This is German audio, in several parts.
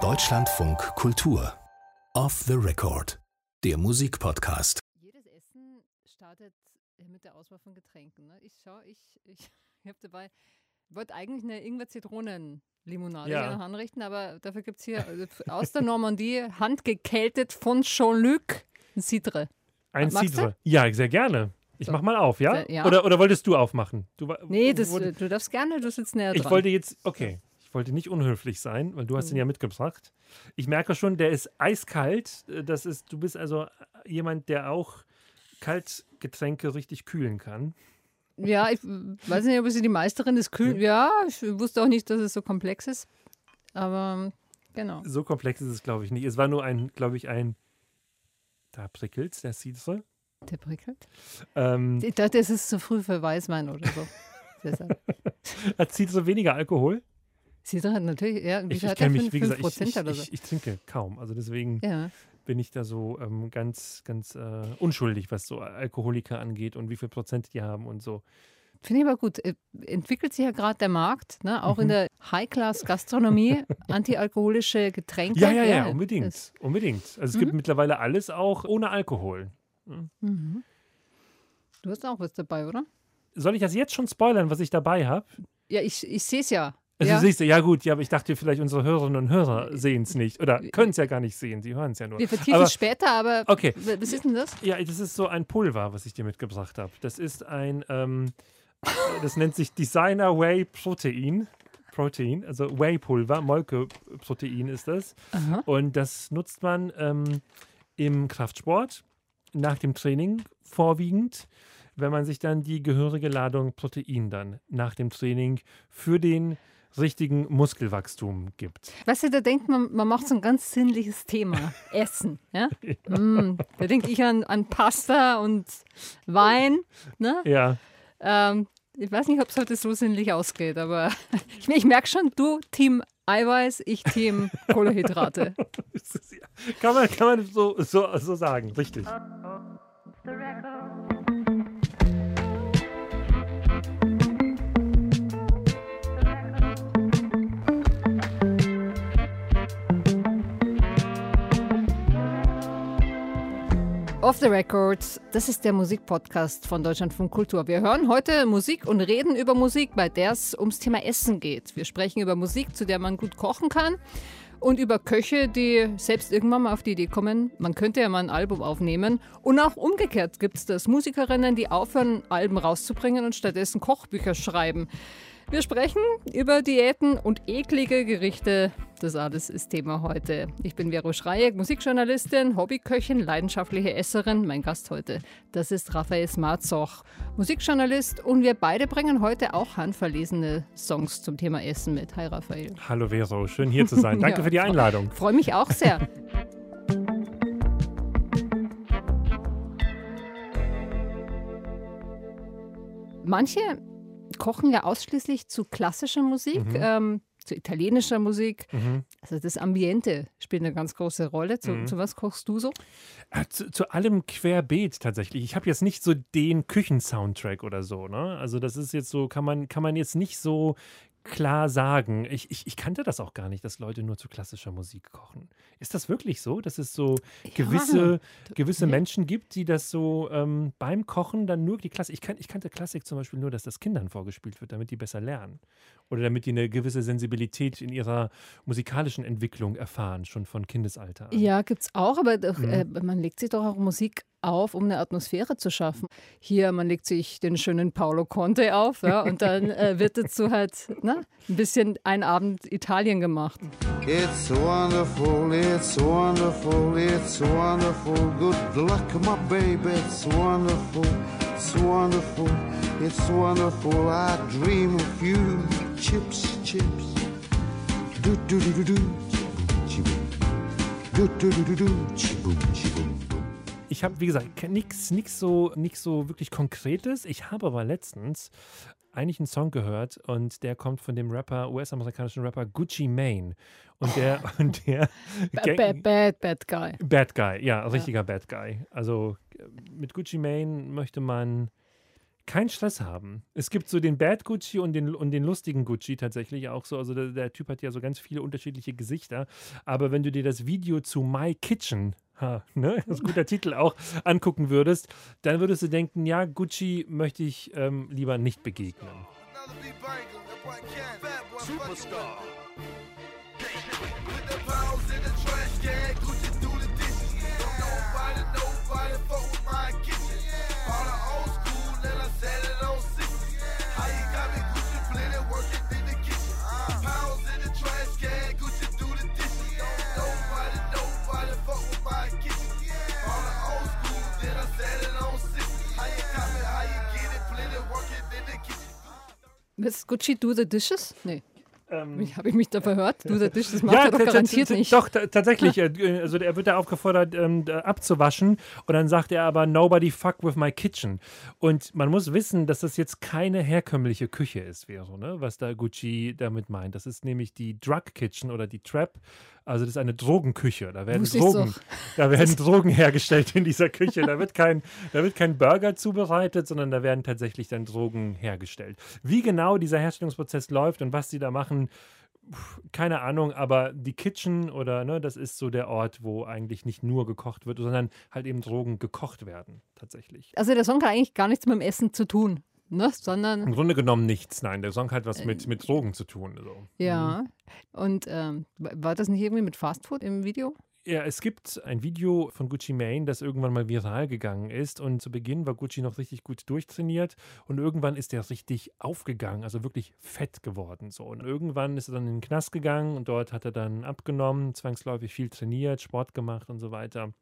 Deutschlandfunk Kultur. Off the Record. Der Musikpodcast. Jedes Essen startet mit der Auswahl von Getränken. Ne? Ich schau, ich, ich, ich habe dabei, wollte eigentlich eine Ingwer-Zitronen-Limonade Ja. anrichten, aber dafür gibt es hier also aus der Normandie handgekältet von Jean-Luc ein Cidre. Ein Magst du? Cidre. Ja, sehr gerne. Ich So. mach mal auf, ja? Ja. Oder, oder wolltest du aufmachen? Du, Nee, das, äh, du darfst gerne, du sitzt näher ich dran. wollte jetzt, okay, ich wollte nicht unhöflich sein, weil du hast ihn Mhm. ja mitgebracht. Ich merke schon, der ist eiskalt. Das ist, du bist also jemand, der auch Kaltgetränke richtig kühlen kann. ja, ich weiß nicht, ob sie die Meisterin des Kühlen. Ja, ich wusste auch nicht, dass es so komplex ist. Aber genau. So komplex ist es, glaube ich, nicht. Es war nur ein, glaube ich, ein, da prickelt's, der Cidre. Der prickelt. Ähm, Ich dachte, es ist zu früh für Weißwein oder so. Hat Cidre weniger Alkohol? Cidre hat natürlich, ja, Ich, ich kenne mich, wie gesagt, ich, ich, so. ich, trinke kaum. Also deswegen Ja. bin ich da so ähm, ganz, ganz äh, unschuldig, was so Alkoholiker angeht und wie viel Prozent die haben und so. Finde ich aber gut. Äh, Entwickelt sich ja gerade der Markt, ne? auch in Mhm. der High-Class-Gastronomie, antialkoholische Getränke. Ja, ja, ja, unbedingt. das- Unbedingt. Also es gibt mittlerweile alles auch ohne Alkohol. Mhm. Du hast auch was dabei, oder? Soll ich das jetzt schon spoilern, was ich dabei habe? Ja, ich, ich sehe es ja. Also ja. du siehst, ja gut, ja, aber ich dachte vielleicht unsere Hörerinnen und Hörer sehen es nicht oder können es ja gar nicht sehen, sie hören es ja nur. Wir vertiefen es später, aber Okay, was ist denn das? ja, das ist so ein Pulver, was ich dir mitgebracht habe. Das ist ein, ähm, das nennt sich Designer Whey Protein. Protein, also Whey-Pulver, Molkeprotein ist das. Aha. Und das nutzt man ähm, im Kraftsport nach dem Training vorwiegend, wenn man sich dann die gehörige Ladung Protein dann nach dem Training für den richtigen Muskelwachstum gibt. Weißt du, da denkt man, man macht so ein ganz sinnliches Thema. Essen. Ja? Mm, da denke ich an, an Pasta und Wein. Ne? Ja, Ähm, ich weiß nicht, ob es heute so sinnlich ausgeht, aber ich, ich merke schon, du Team Eiweiß, ich Team Kohlenhydrate. ja. kann man, kann man so, so, so sagen, richtig. Off the Records, das ist der Musikpodcast von Deutschlandfunk Kultur. Wir hören heute Musik und reden über Musik, bei der es ums Thema Essen geht. Wir sprechen über Musik, zu der man gut kochen kann und über Köche, die selbst irgendwann mal auf die Idee kommen, man könnte ja mal ein Album aufnehmen. Und auch umgekehrt gibt es das. Musikerinnen, die aufhören, Alben rauszubringen und stattdessen Kochbücher schreiben. Wir sprechen über Diäten und eklige Gerichte. Das alles ist Thema heute. Ich bin Vero Schreieck, Musikjournalistin, Hobbyköchin, leidenschaftliche Esserin. Mein Gast heute, das ist Raphael Smarzoch, Musikjournalist. Und wir beide bringen heute auch handverlesene Songs zum Thema Essen mit. Hi Raphael. Hallo Vero, schön hier zu sein. Danke Ja. für die Einladung. Freue mich auch sehr. Manche kochen ja ausschließlich zu klassischer Musik, Mhm. ähm, zu italienischer Musik. Mhm. Also das Ambiente spielt eine ganz große Rolle. Zu, Mhm. zu was kochst du so? Äh, Zu, zu allem querbeet tatsächlich. Ich habe jetzt nicht so den Küchensoundtrack oder so. Ne? Also das ist jetzt so, kann man, kann man jetzt nicht so klar sagen. Ich, ich, ich kannte das auch gar nicht, dass Leute nur zu klassischer Musik kochen. Ist das wirklich so, dass es so gewisse, gewisse. Menschen gibt, die das so ähm, beim Kochen dann nur die Klassik. Ich, kan, ich kannte Klassik zum Beispiel nur, dass das Kindern vorgespielt wird, damit die besser lernen. Oder damit die eine gewisse Sensibilität in ihrer musikalischen Entwicklung erfahren, schon von Kindesalter an. Ja, gibt es auch, aber doch, Mhm. äh, man legt sich doch auch Musik auf, um eine Atmosphäre zu schaffen. Hier, man legt sich den schönen Paolo Conte auf ja, und dann äh, wird dazu halt ne, ein bisschen ein Abend Italien gemacht. It's wonderful, it's wonderful, it's wonderful. Good luck, my baby, it's wonderful, it's wonderful, it's wonderful. I dream of you, chips, chips. Do do do do do, chiboom, do do do do do, chiboom, chiboom, boom. Ich habe, wie gesagt, nichts nix so, nix so wirklich Konkretes. Ich habe aber letztens eigentlich einen Song gehört und der kommt von dem Rapper, US-amerikanischen Rapper Gucci Mane. Und der, und der Bad, bad, bad, bad guy. Bad Guy, ja, richtiger Bad Guy. Also äh, mit Gucci Mane möchte man keinen Stress haben. Es gibt so den Bad Gucci und den, und den lustigen Gucci tatsächlich auch so. Also der, der Typ hat ja so ganz viele unterschiedliche Gesichter. Aber wenn du dir das Video zu My Kitchen Ha, ne? Das ist ein guter Titel auch angucken würdest, dann würdest du denken, ja, Gucci möchte ich ähm, lieber nicht begegnen. Superstar. Was Gucci do the dishes? Nee. Ähm, Habe ich mich da verhört? Do the dishes macht er doch garantiert nicht. Doch, ta- tatsächlich. äh, Also er wird da aufgefordert, ähm, abzuwaschen. Und dann sagt er aber, nobody fuck with my kitchen. Und man muss wissen, dass das jetzt keine herkömmliche Küche ist, wäre, ne? was da Gucci damit meint. Das ist nämlich die Drug Kitchen oder die Trap. Also das ist eine Drogenküche. Da werden Drogen, da werden Drogen hergestellt in dieser Küche. Da wird kein, da wird kein Burger zubereitet, sondern da werden tatsächlich dann Drogen hergestellt. Wie genau dieser Herstellungsprozess läuft und was sie da machen, keine Ahnung, aber die Kitchen oder ne, das ist so der Ort, wo eigentlich nicht nur gekocht wird, sondern halt eben Drogen gekocht werden, tatsächlich. Also der Song hat eigentlich gar nichts mit dem Essen zu tun, ne? sondern Im Grunde genommen nichts, nein. Der Song hat was mit, mit Drogen zu tun. So. ja. Und ähm, war das nicht irgendwie mit Fastfood im Video? Ja, es gibt ein Video von Gucci Mane, das irgendwann mal viral gegangen ist. Und zu Beginn war Gucci noch richtig gut durchtrainiert. Und irgendwann ist er richtig aufgegangen, also wirklich fett geworden. So. Und irgendwann ist er dann in den Knast gegangen und dort hat er dann abgenommen, zwangsläufig viel trainiert, Sport gemacht und so weiter.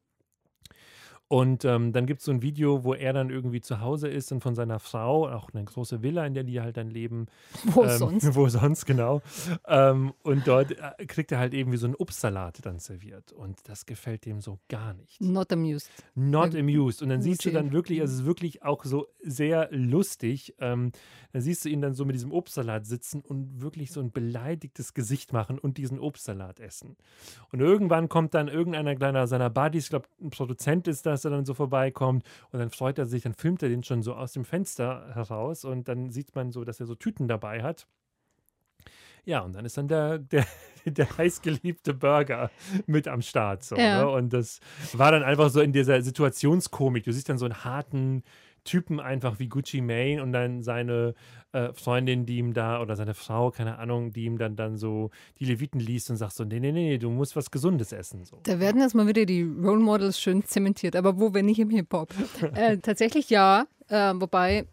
Und ähm, dann gibt es so ein Video, wo er dann irgendwie zu Hause ist und von seiner Frau, auch eine große Villa, in der die halt dann leben, Wo ähm, sonst? Wo sonst, genau. ähm, und dort äh, kriegt er halt eben wie so einen Obstsalat dann serviert. Und das gefällt dem so gar nicht. Not amused. Not amused. Und dann siehst du dann wirklich, also es ist wirklich auch so sehr lustig. Ähm, dann siehst du ihn dann so mit diesem Obstsalat sitzen und wirklich so ein beleidigtes Gesicht machen und diesen Obstsalat essen. Und irgendwann kommt dann irgendeiner kleiner seiner Buddies, ich glaube, ein Produzent ist das, der dann so vorbeikommt und dann freut er sich, dann filmt er den schon so aus dem Fenster heraus und dann sieht man so, dass er so Tüten dabei hat. Ja, und dann ist dann der, der, der heißgeliebte Burger mit am Start. So, Ja. ne? Und das war dann einfach so in dieser Situationskomik. Du siehst dann so einen harten Typen einfach wie Gucci Mane und dann seine äh, Freundin, die ihm da, oder seine Frau, keine Ahnung, die ihm dann, dann so die Leviten liest und sagt so, nee, nee, nee, du musst was Gesundes essen. So. Da werden jetzt mal wieder die Role Models schön zementiert, aber wo, wenn nicht im Hip-Hop? äh, tatsächlich ja, äh, wobei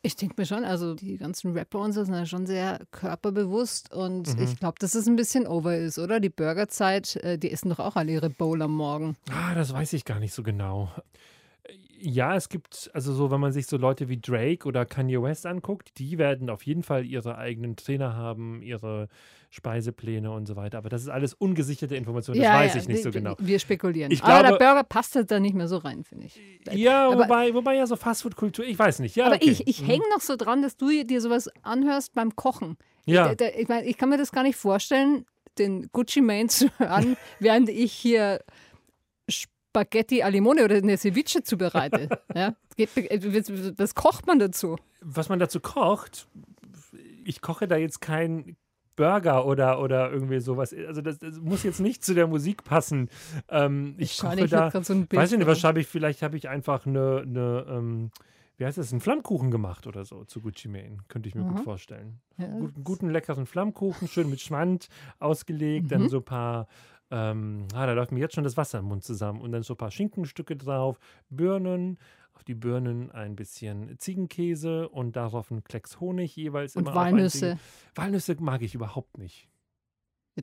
ich denke mir schon, also die ganzen Rapper und so sind ja schon sehr körperbewusst und Mhm. ich glaube, dass es ein bisschen over ist, oder? Die Burgerzeit, äh, die essen doch auch alle ihre Bowl am Morgen. Ah, das weiß ich gar nicht so genau. Ja, es gibt, also so, wenn man sich so Leute wie Drake oder Kanye West anguckt, die werden auf jeden Fall ihre eigenen Trainer haben, ihre Speisepläne und so weiter. Aber das ist alles ungesicherte Information, das weiß ich nicht so wir- genau. Wir spekulieren. Ich aber glaube- der Burger passt halt da nicht mehr so rein, finde ich. Ja, aber- wobei, wobei ja so Fastfood-Kultur, ich weiß nicht. Ja, aber okay. ich, ich hänge noch so dran, dass du dir sowas anhörst beim Kochen. Ja. Ich, ich, mein, ich kann mir das gar nicht vorstellen, den Gucci Mane zu hören, während ich hier Spaghetti al Limone oder eine Ceviche zubereite. ja? Was kocht man dazu? Was man dazu kocht, ich koche da jetzt kein Burger oder, oder irgendwie sowas. Also das, das muss jetzt nicht zu der Musik passen. Ähm, ich ich da, so ein Bild weiß ich nicht, was habe ich, vielleicht habe ich einfach eine, eine ähm, wie heißt das, einen Flammkuchen gemacht oder so zu Gucci Mane. Könnte ich mir gut Aha. vorstellen. Ja, Guten, guten, leckeren Flammkuchen, schön mit Schmand ausgelegt, dann Mhm. so ein paar, ähm, ah, da läuft mir jetzt schon das Wasser im Mund zusammen und dann so ein paar Schinkenstücke drauf, Birnen, auf die Birnen ein bisschen Ziegenkäse und darauf ein Klecks Honig jeweils. Und Walnüsse. Walnüsse mag ich überhaupt nicht.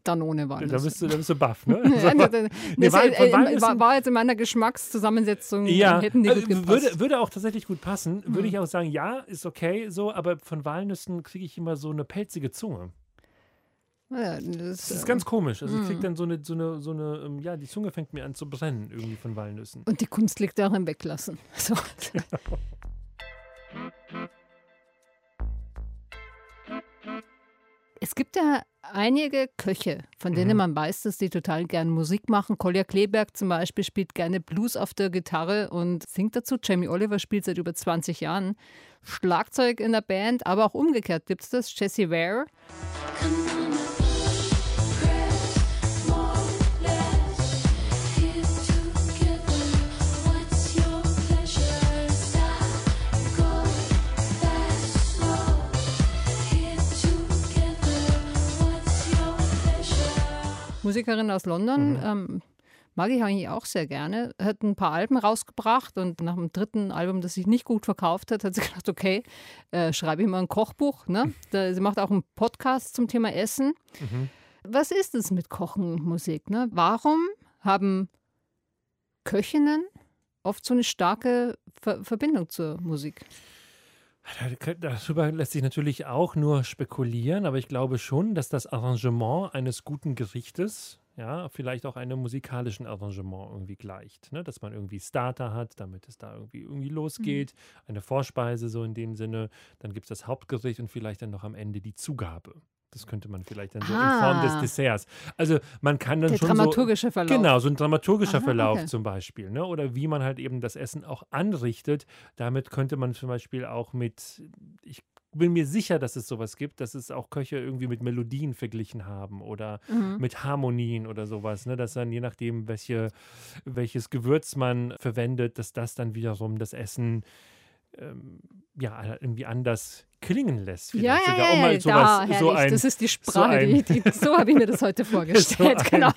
Dann ohne Da Walnüsse. bist du, da bist du baff, ne? Nee, Wal- äh, äh, war, war jetzt in meiner Geschmackszusammensetzung, Ja, hätten die äh, gut gepasst. würde, würde auch tatsächlich gut passen. Würde Mhm. ich auch sagen, ja, ist okay so, aber von Walnüssen kriege ich immer so eine pelzige Zunge. Ja, das, Das ist ganz komisch. Also ich kriege dann so eine, so eine, so eine, ähm, ja, die Zunge fängt mir an zu brennen irgendwie von Walnüssen. Und die Kunst liegt auch im Weglassen. So. Es gibt ja einige Köche, von denen Mhm. man weiß, dass die total gern Musik machen. Kolja Kleberg zum Beispiel spielt gerne Blues auf der Gitarre und singt dazu. Jamie Oliver spielt seit über 20 Jahren Schlagzeug in der Band, aber auch umgekehrt gibt es das. Jessie Ware. Musikerin aus London. Ähm, mag ich eigentlich auch sehr gerne. Hat ein paar Alben rausgebracht und nach dem dritten Album, das sich nicht gut verkauft hat, hat sie gedacht, okay, äh, schreibe ich mal ein Kochbuch. Ne? Da, sie macht auch einen Podcast zum Thema Essen. Was ist es mit Kochen und Musik? Ne? Warum haben Köchinnen oft so eine starke Ver Verbindung zur Musik? Da- Darüber lässt sich natürlich auch nur spekulieren, aber ich glaube schon, dass das Arrangement eines guten Gerichtes, ja, vielleicht auch einem musikalischen Arrangement irgendwie gleicht. Ne? Dass man irgendwie Starter hat, damit es da irgendwie, irgendwie losgeht, eine Vorspeise so in dem Sinne, dann gibt es das Hauptgericht und vielleicht dann noch am Ende die Zugabe. Das könnte man vielleicht dann so in Form des Ah. Desserts. Also man kann dann Der schon dramaturgische so, Verlauf. Genau, so ein dramaturgischer Aha, Verlauf okay. zum Beispiel. Ne? Oder wie man halt eben das Essen auch anrichtet. Damit könnte man zum Beispiel auch mit, ich bin mir sicher, dass es sowas gibt, dass es auch Köche irgendwie mit Melodien verglichen haben oder Mhm. mit Harmonien oder sowas. Ne? Dass dann je nachdem, welche, welches Gewürz man verwendet, dass das dann wiederum das Essen ähm, ja irgendwie anders klingen lässt. Ja, ja, ja, um mal da, sowas, herrlich. so ein, das ist die Sprache, ein- die, die, so habe ich mir das heute vorgestellt. ein- genau.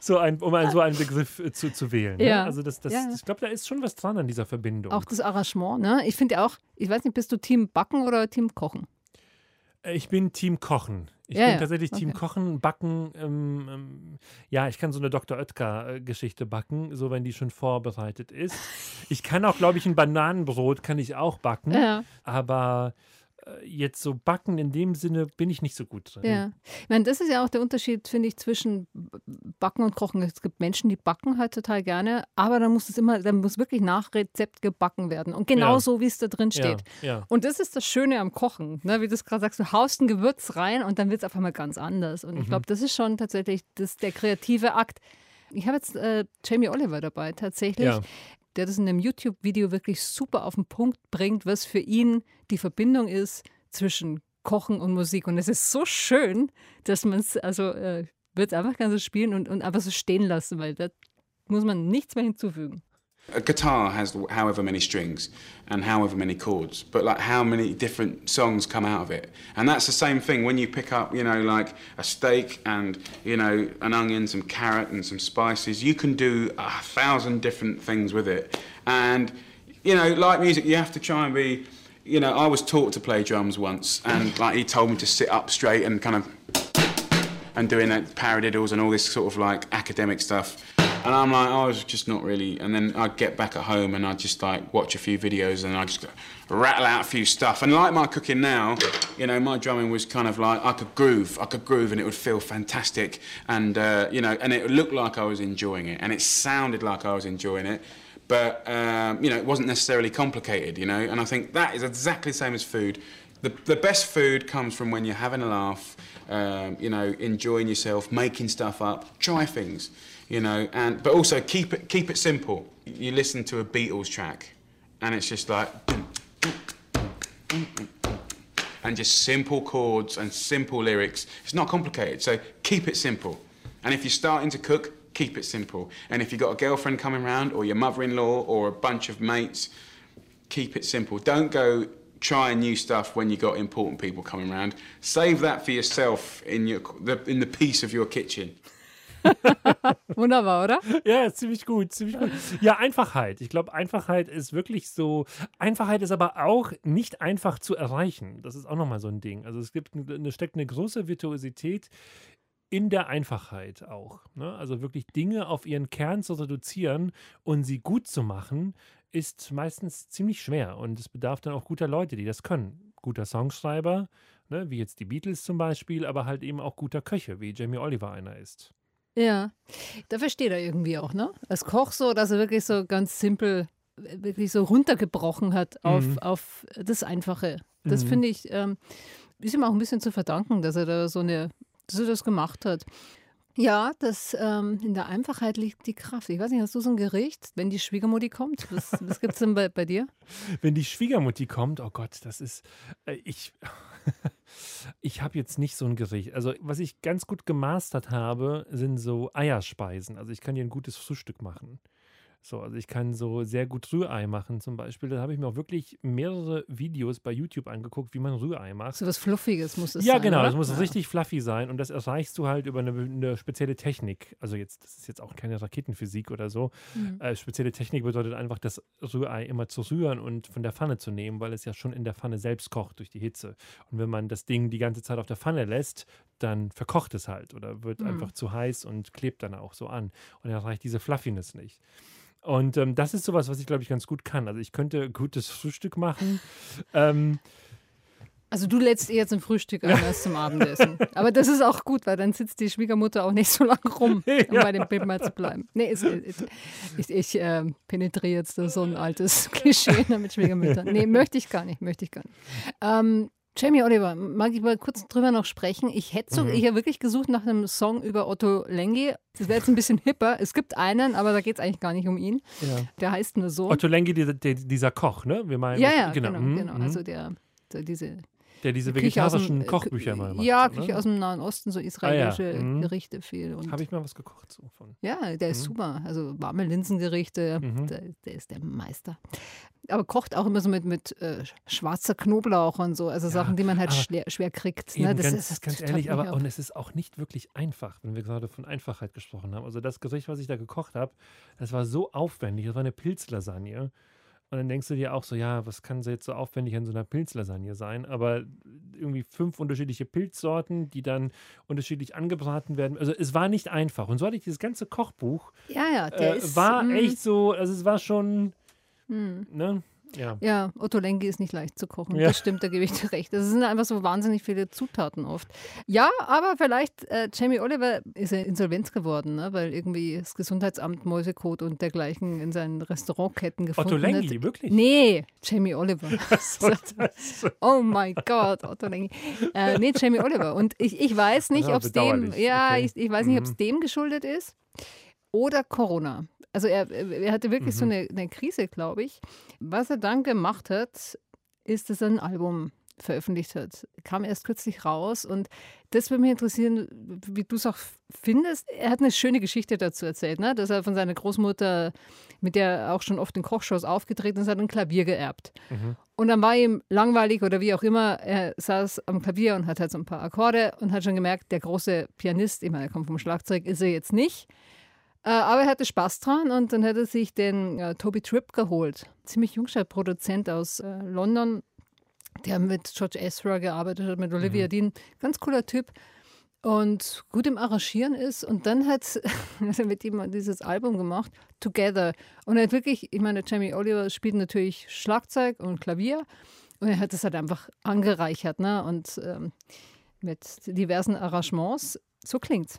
so ein, um ein, so einen Begriff äh, zu, zu wählen. Ne? Ja. Also das, das, Ja. ich glaube, da ist schon was dran an dieser Verbindung. Auch das Arrangement, ne? Ich finde ja auch, ich weiß nicht, bist du Team Backen oder Team Kochen? Äh, Ich bin Team Kochen. Ich Ja, bin tatsächlich Team Okay. Kochen, Backen. Ähm, ähm, ja, ich kann so eine Dr. Oetker-Geschichte backen, so wenn die schon vorbereitet ist. Ich kann auch, glaube ich, ein Bananenbrot kann ich auch backen, Ja. aber äh, jetzt so backen in dem Sinne bin ich nicht so gut drin. Ja. Ich meine, das ist ja auch der Unterschied, finde ich, zwischen Backen und Kochen. Es gibt Menschen, die backen halt total gerne, aber dann muss es immer, dann muss wirklich nach Rezept gebacken werden. Und genau Ja. so, wie es da drin steht. Ja, ja. Und das ist das Schöne am Kochen, ne? wie du es gerade sagst, du haust ein Gewürz rein und dann wird es auf einmal ganz anders. Und ich Mhm. glaube, das ist schon tatsächlich das, der kreative Akt. Ich habe jetzt äh, Jamie Oliver dabei, tatsächlich, Ja. Der das in einem YouTube-Video wirklich super auf den Punkt bringt, was für ihn die Verbindung ist zwischen Kochen und Musik. Und es ist so schön, dass man es, also äh, wird einfach ganz so spielen und, und einfach so stehen lassen, weil da muss man nichts mehr hinzufügen. A guitar has however many strings and however many chords, but like how many different songs come out of it. And that's the same thing when you pick up, you know, like a steak and, you know, an onion, some carrot and some spices. You can do a thousand different things with it. And, you know, like music, you have to try and be, you know, I was taught to play drums once and like he told me to sit up straight and kind of and doing like paradiddles and all this sort of like academic stuff. And I'm like, I was just not really. And then I'd get back at home and I'd just like watch a few videos and I'd just rattle out a few stuff. And like my cooking now, you know, my drumming was kind of like I could groove, I could groove and it would feel fantastic. And, uh, you know, and it looked like I was enjoying it and it sounded like I was enjoying it. But, um, you know, it wasn't necessarily complicated, you know. And I think that is exactly the same as food. The, the best food comes from when you're having a laugh, um, you know, enjoying yourself, making stuff up, try things, you know, and but also keep it keep it simple. You listen to a Beatles track, and it's just like, and just simple chords and simple lyrics. It's not complicated, so keep it simple. And if you're starting to cook, keep it simple. And if you've got a girlfriend coming round, or your mother-in-law, or a bunch of mates, keep it simple. Don't go trying new stuff when you've got important people coming round. Save that for yourself in your the, in the peace of your kitchen. Wunderbar, oder? Ja, ziemlich gut, ziemlich gut. Ja, Einfachheit. Ich glaube, Einfachheit ist wirklich so. Einfachheit ist aber auch nicht einfach zu erreichen. Das ist auch nochmal so ein Ding. Also es gibt eine, steckt eine große Virtuosität in der Einfachheit auch. Ne? Also wirklich Dinge auf ihren Kern zu reduzieren und sie gut zu machen, ist meistens ziemlich schwer. Und es bedarf dann auch guter Leute, die das können. Guter Songschreiber, ne? wie jetzt die Beatles zum Beispiel, aber halt eben auch guter Köche, wie Jamie Oliver einer ist. Ja, da versteht er irgendwie auch, ne? Als Koch so, dass er wirklich so ganz simpel, wirklich so runtergebrochen hat auf, Mhm. auf das Einfache. Das Mhm. finde ich, ähm, ist ihm auch ein bisschen zu verdanken, dass er da so eine dass er das gemacht hat. Ja, das, ähm, in der Einfachheit liegt die Kraft. Ich weiß nicht, hast du so ein Gericht, wenn die Schwiegermutti kommt? Was, was gibt es denn bei, bei dir? Wenn die Schwiegermutti kommt, oh Gott, das ist, äh, ich, ich habe jetzt nicht so ein Gericht. Also was ich ganz gut gemastert habe, sind so Eierspeisen. Also ich kann dir ein gutes Frühstück machen. So, also ich kann so sehr gut Rührei machen zum Beispiel. Da habe ich mir auch wirklich mehrere Videos bei YouTube angeguckt, wie man Rührei macht. So was Fluffiges muss es ja, sein. genau, oder? das muss ja. richtig fluffy sein und das erreichst du halt über eine, eine spezielle Technik. Also jetzt, das ist jetzt auch keine Raketenphysik oder so. Mhm. Äh, spezielle Technik bedeutet einfach, das Rührei immer zu rühren und von der Pfanne zu nehmen, weil es ja schon in der Pfanne selbst kocht durch die Hitze. Und wenn man das Ding die ganze Zeit auf der Pfanne lässt, dann verkocht es halt oder wird Mhm. einfach zu heiß und klebt dann auch so an. Und dann erreicht diese Fluffiness nicht. Und ähm, das ist sowas, was ich glaube ich ganz gut kann. Also ich könnte gutes Frühstück machen. ähm, Also du lädst eher zum Frühstück ein als zum Abendessen. Aber das ist auch gut, weil dann sitzt die Schwiegermutter auch nicht so lange rum, um bei dem Bild mal zu bleiben. Nee, es, ich, ich äh, penetriere jetzt so ein altes Klischee ne, mit Schwiegermüttern. Nee, möchte ich gar nicht, möchte ich gar nicht. Ähm, Jamie Oliver, mag ich mal kurz drüber noch sprechen? Ich hätte so, Mhm. ich habe wirklich gesucht nach einem Song über Otto Lengi. Das wäre jetzt ein bisschen hipper. Es gibt einen, aber da geht es eigentlich gar nicht um ihn. ja. Der heißt nur so. Otto Lengi, dieser, dieser Koch, ne? Wir meinen, ja, ja, genau, genau. mhm, Also der, der diese der diese Küche aus dem- vegetarischen äh, Kochbücher mal macht. Ja, Küche ne? aus dem Nahen Osten, so israelische mhm. Gerichte viel. Habe ich mal was gekocht so von. ja, der ist Mhm. super. Also warme Linsengerichte, Mhm. der, der ist der Meister. Aber kocht auch immer so mit, mit äh, schwarzer Knoblauch und so. Also Ja, Sachen, die man halt schwer, schwer kriegt. Ne? Das ganz, ist, ganz ehrlich, aber und es ist auch nicht wirklich einfach, wenn wir gerade von Einfachheit gesprochen haben. Also das Gericht, was ich da gekocht habe, das war so aufwendig. Das war eine Pilzlasagne. Und dann denkst du dir auch so, ja, was kann so jetzt so aufwendig an so einer Pilzlasagne sein? Aber irgendwie fünf unterschiedliche Pilzsorten, die dann unterschiedlich angebraten werden. Also es war nicht einfach. Und so hatte ich dieses ganze Kochbuch. ja, ja, der Äh, ist. war mm, echt so, also es war schon, mm. ne? Ja. Ja, Otto Lengi ist nicht leicht zu kochen. Ja. Das stimmt, da gebe ich dir recht. Das sind einfach so wahnsinnig viele Zutaten oft. Ja, aber vielleicht, äh, Jamie Oliver ist ja insolvenz geworden, ne? weil irgendwie das Gesundheitsamt Mäusekot und dergleichen in seinen Restaurantketten gefunden Otto Lengi, hat. wirklich? Nee, Jamie Oliver. So, Oh mein Gott, Otto Lengi. Äh, nee, Jamie Oliver. Und ich, ich weiß nicht, Ja, ob es dem, ja, Okay. ich, ich weiß nicht, ob es Mhm. dem geschuldet ist oder Corona. Also er, er hatte wirklich so Mhm. eine, eine Krise, glaube ich. Was er dann gemacht hat, ist, dass er ein Album veröffentlicht hat. Kam erst kürzlich raus und das würde mich interessieren, wie du es auch findest. Er hat eine schöne Geschichte dazu erzählt, ne? dass er von seiner Großmutter, mit der er auch schon oft in Kochshows aufgetreten ist, hat ein Klavier geerbt. Mhm. Und dann war ihm langweilig oder wie auch immer, er saß am Klavier und hat halt so ein paar Akkorde und hat schon gemerkt, der große Pianist, ich meine, er kommt vom Schlagzeug, ist er jetzt nicht. Äh, aber er hatte Spaß dran und dann hat er sich den äh, Toby Tripp geholt. Ziemlich jungscher Produzent aus äh, London, der mit George Ezra gearbeitet hat, mit Olivia Dean. Ganz cooler Typ und gut im Arrangieren ist. Und dann hat hat er mit ihm dieses Album gemacht, Together. Und er hat wirklich, ich meine, Jamie Oliver spielt natürlich Schlagzeug und Klavier. Und er hat das halt einfach angereichert, ne? Und ähm, mit diversen Arrangements. So klingt's.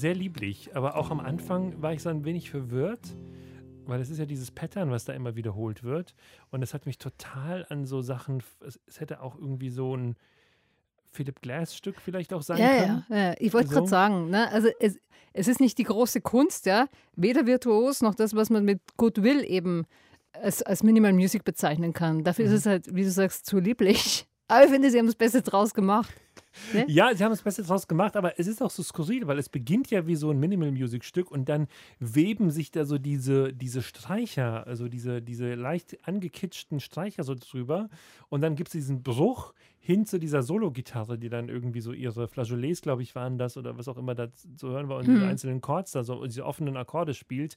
Sehr lieblich, aber auch am Anfang war ich so ein wenig verwirrt, weil es ist ja dieses Pattern, was da immer wiederholt wird. Und es hat mich total an so Sachen, es, es hätte auch irgendwie so ein Philip Glass-Stück vielleicht auch sein Ja, können. ja, ja. Ich wollte So. gerade sagen, ne? also es, es ist nicht die große Kunst, ja, weder virtuos noch das, was man mit Goodwill eben als, als Minimal Music bezeichnen kann. Dafür Mhm. ist es halt, wie du sagst, zu lieblich. Aber ich finde, sie haben das Beste draus gemacht. Ja, sie haben das Beste draus gemacht, aber es ist auch so skurril, weil es beginnt ja wie so ein Minimal-Music-Stück und dann weben sich da so diese, diese Streicher, also diese, diese leicht angekitschten Streicher so drüber und dann gibt es diesen Bruch hin zu dieser Solo-Gitarre, die dann irgendwie so ihre Flageolets, glaube ich, waren das oder was auch immer da zu hören war und diese einzelnen Chords da so, diese offenen Akkorde spielt.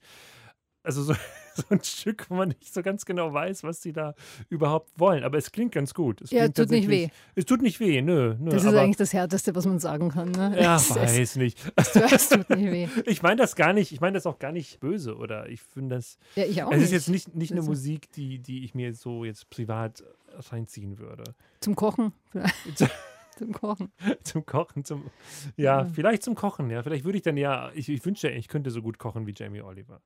Also so, so ein Stück, wo man nicht so ganz genau weiß, was sie da überhaupt wollen. Aber es klingt ganz gut. Es Ja, tut nicht tatsächlich- Es tut nicht weh, nö. nö Das ist eigentlich das Härteste, was man sagen kann. Ne? Ja, es, es, weiß nicht. es tut nicht weh. Ich meine das gar nicht, ich meine das auch gar nicht böse oder ich finde das, Ja, ich auch es nicht. ist jetzt nicht, nicht eine Also- Musik, die, die ich mir so jetzt privat reinziehen würde. Zum Kochen. Zum Kochen. Zum Kochen, zum, ja, Ja. vielleicht zum Kochen, ja. Vielleicht würde ich dann ja, ich, ich wünschte, ich könnte so gut kochen wie Jamie Oliver.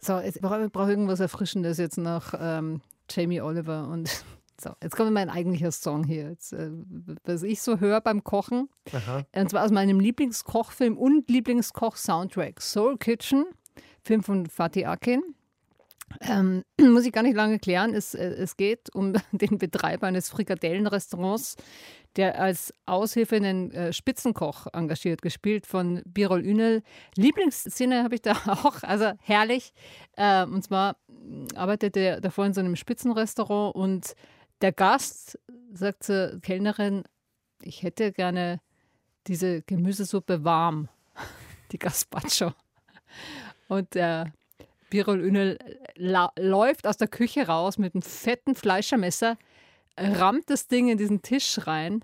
So, jetzt brauche ich brauche irgendwas Erfrischendes jetzt nach ähm, Jamie Oliver und so. Jetzt kommt mein eigentlicher Song hier. Jetzt, äh, was ich so höre beim Kochen. Aha. Und zwar aus meinem Lieblingskochfilm und Lieblingskoch-Soundtrack. Soul Kitchen, Film von Fatih Akin. Ähm, muss ich gar nicht lange klären. Es, äh, es geht um den Betreiber eines Frikadellenrestaurants, der als Aushilfe einen äh, Spitzenkoch engagiert, gespielt von Birol Ünel. Lieblingsszene habe ich da auch, also herrlich. Äh, und zwar mh, arbeitet er davor in so einem Spitzenrestaurant und der Gast sagt zur Kellnerin, ich hätte gerne diese Gemüsesuppe warm, die Gazpacho. Und der Birol Ünel la- läuft aus der Küche raus mit einem fetten Fleischermesser, rammt das Ding in diesen Tisch rein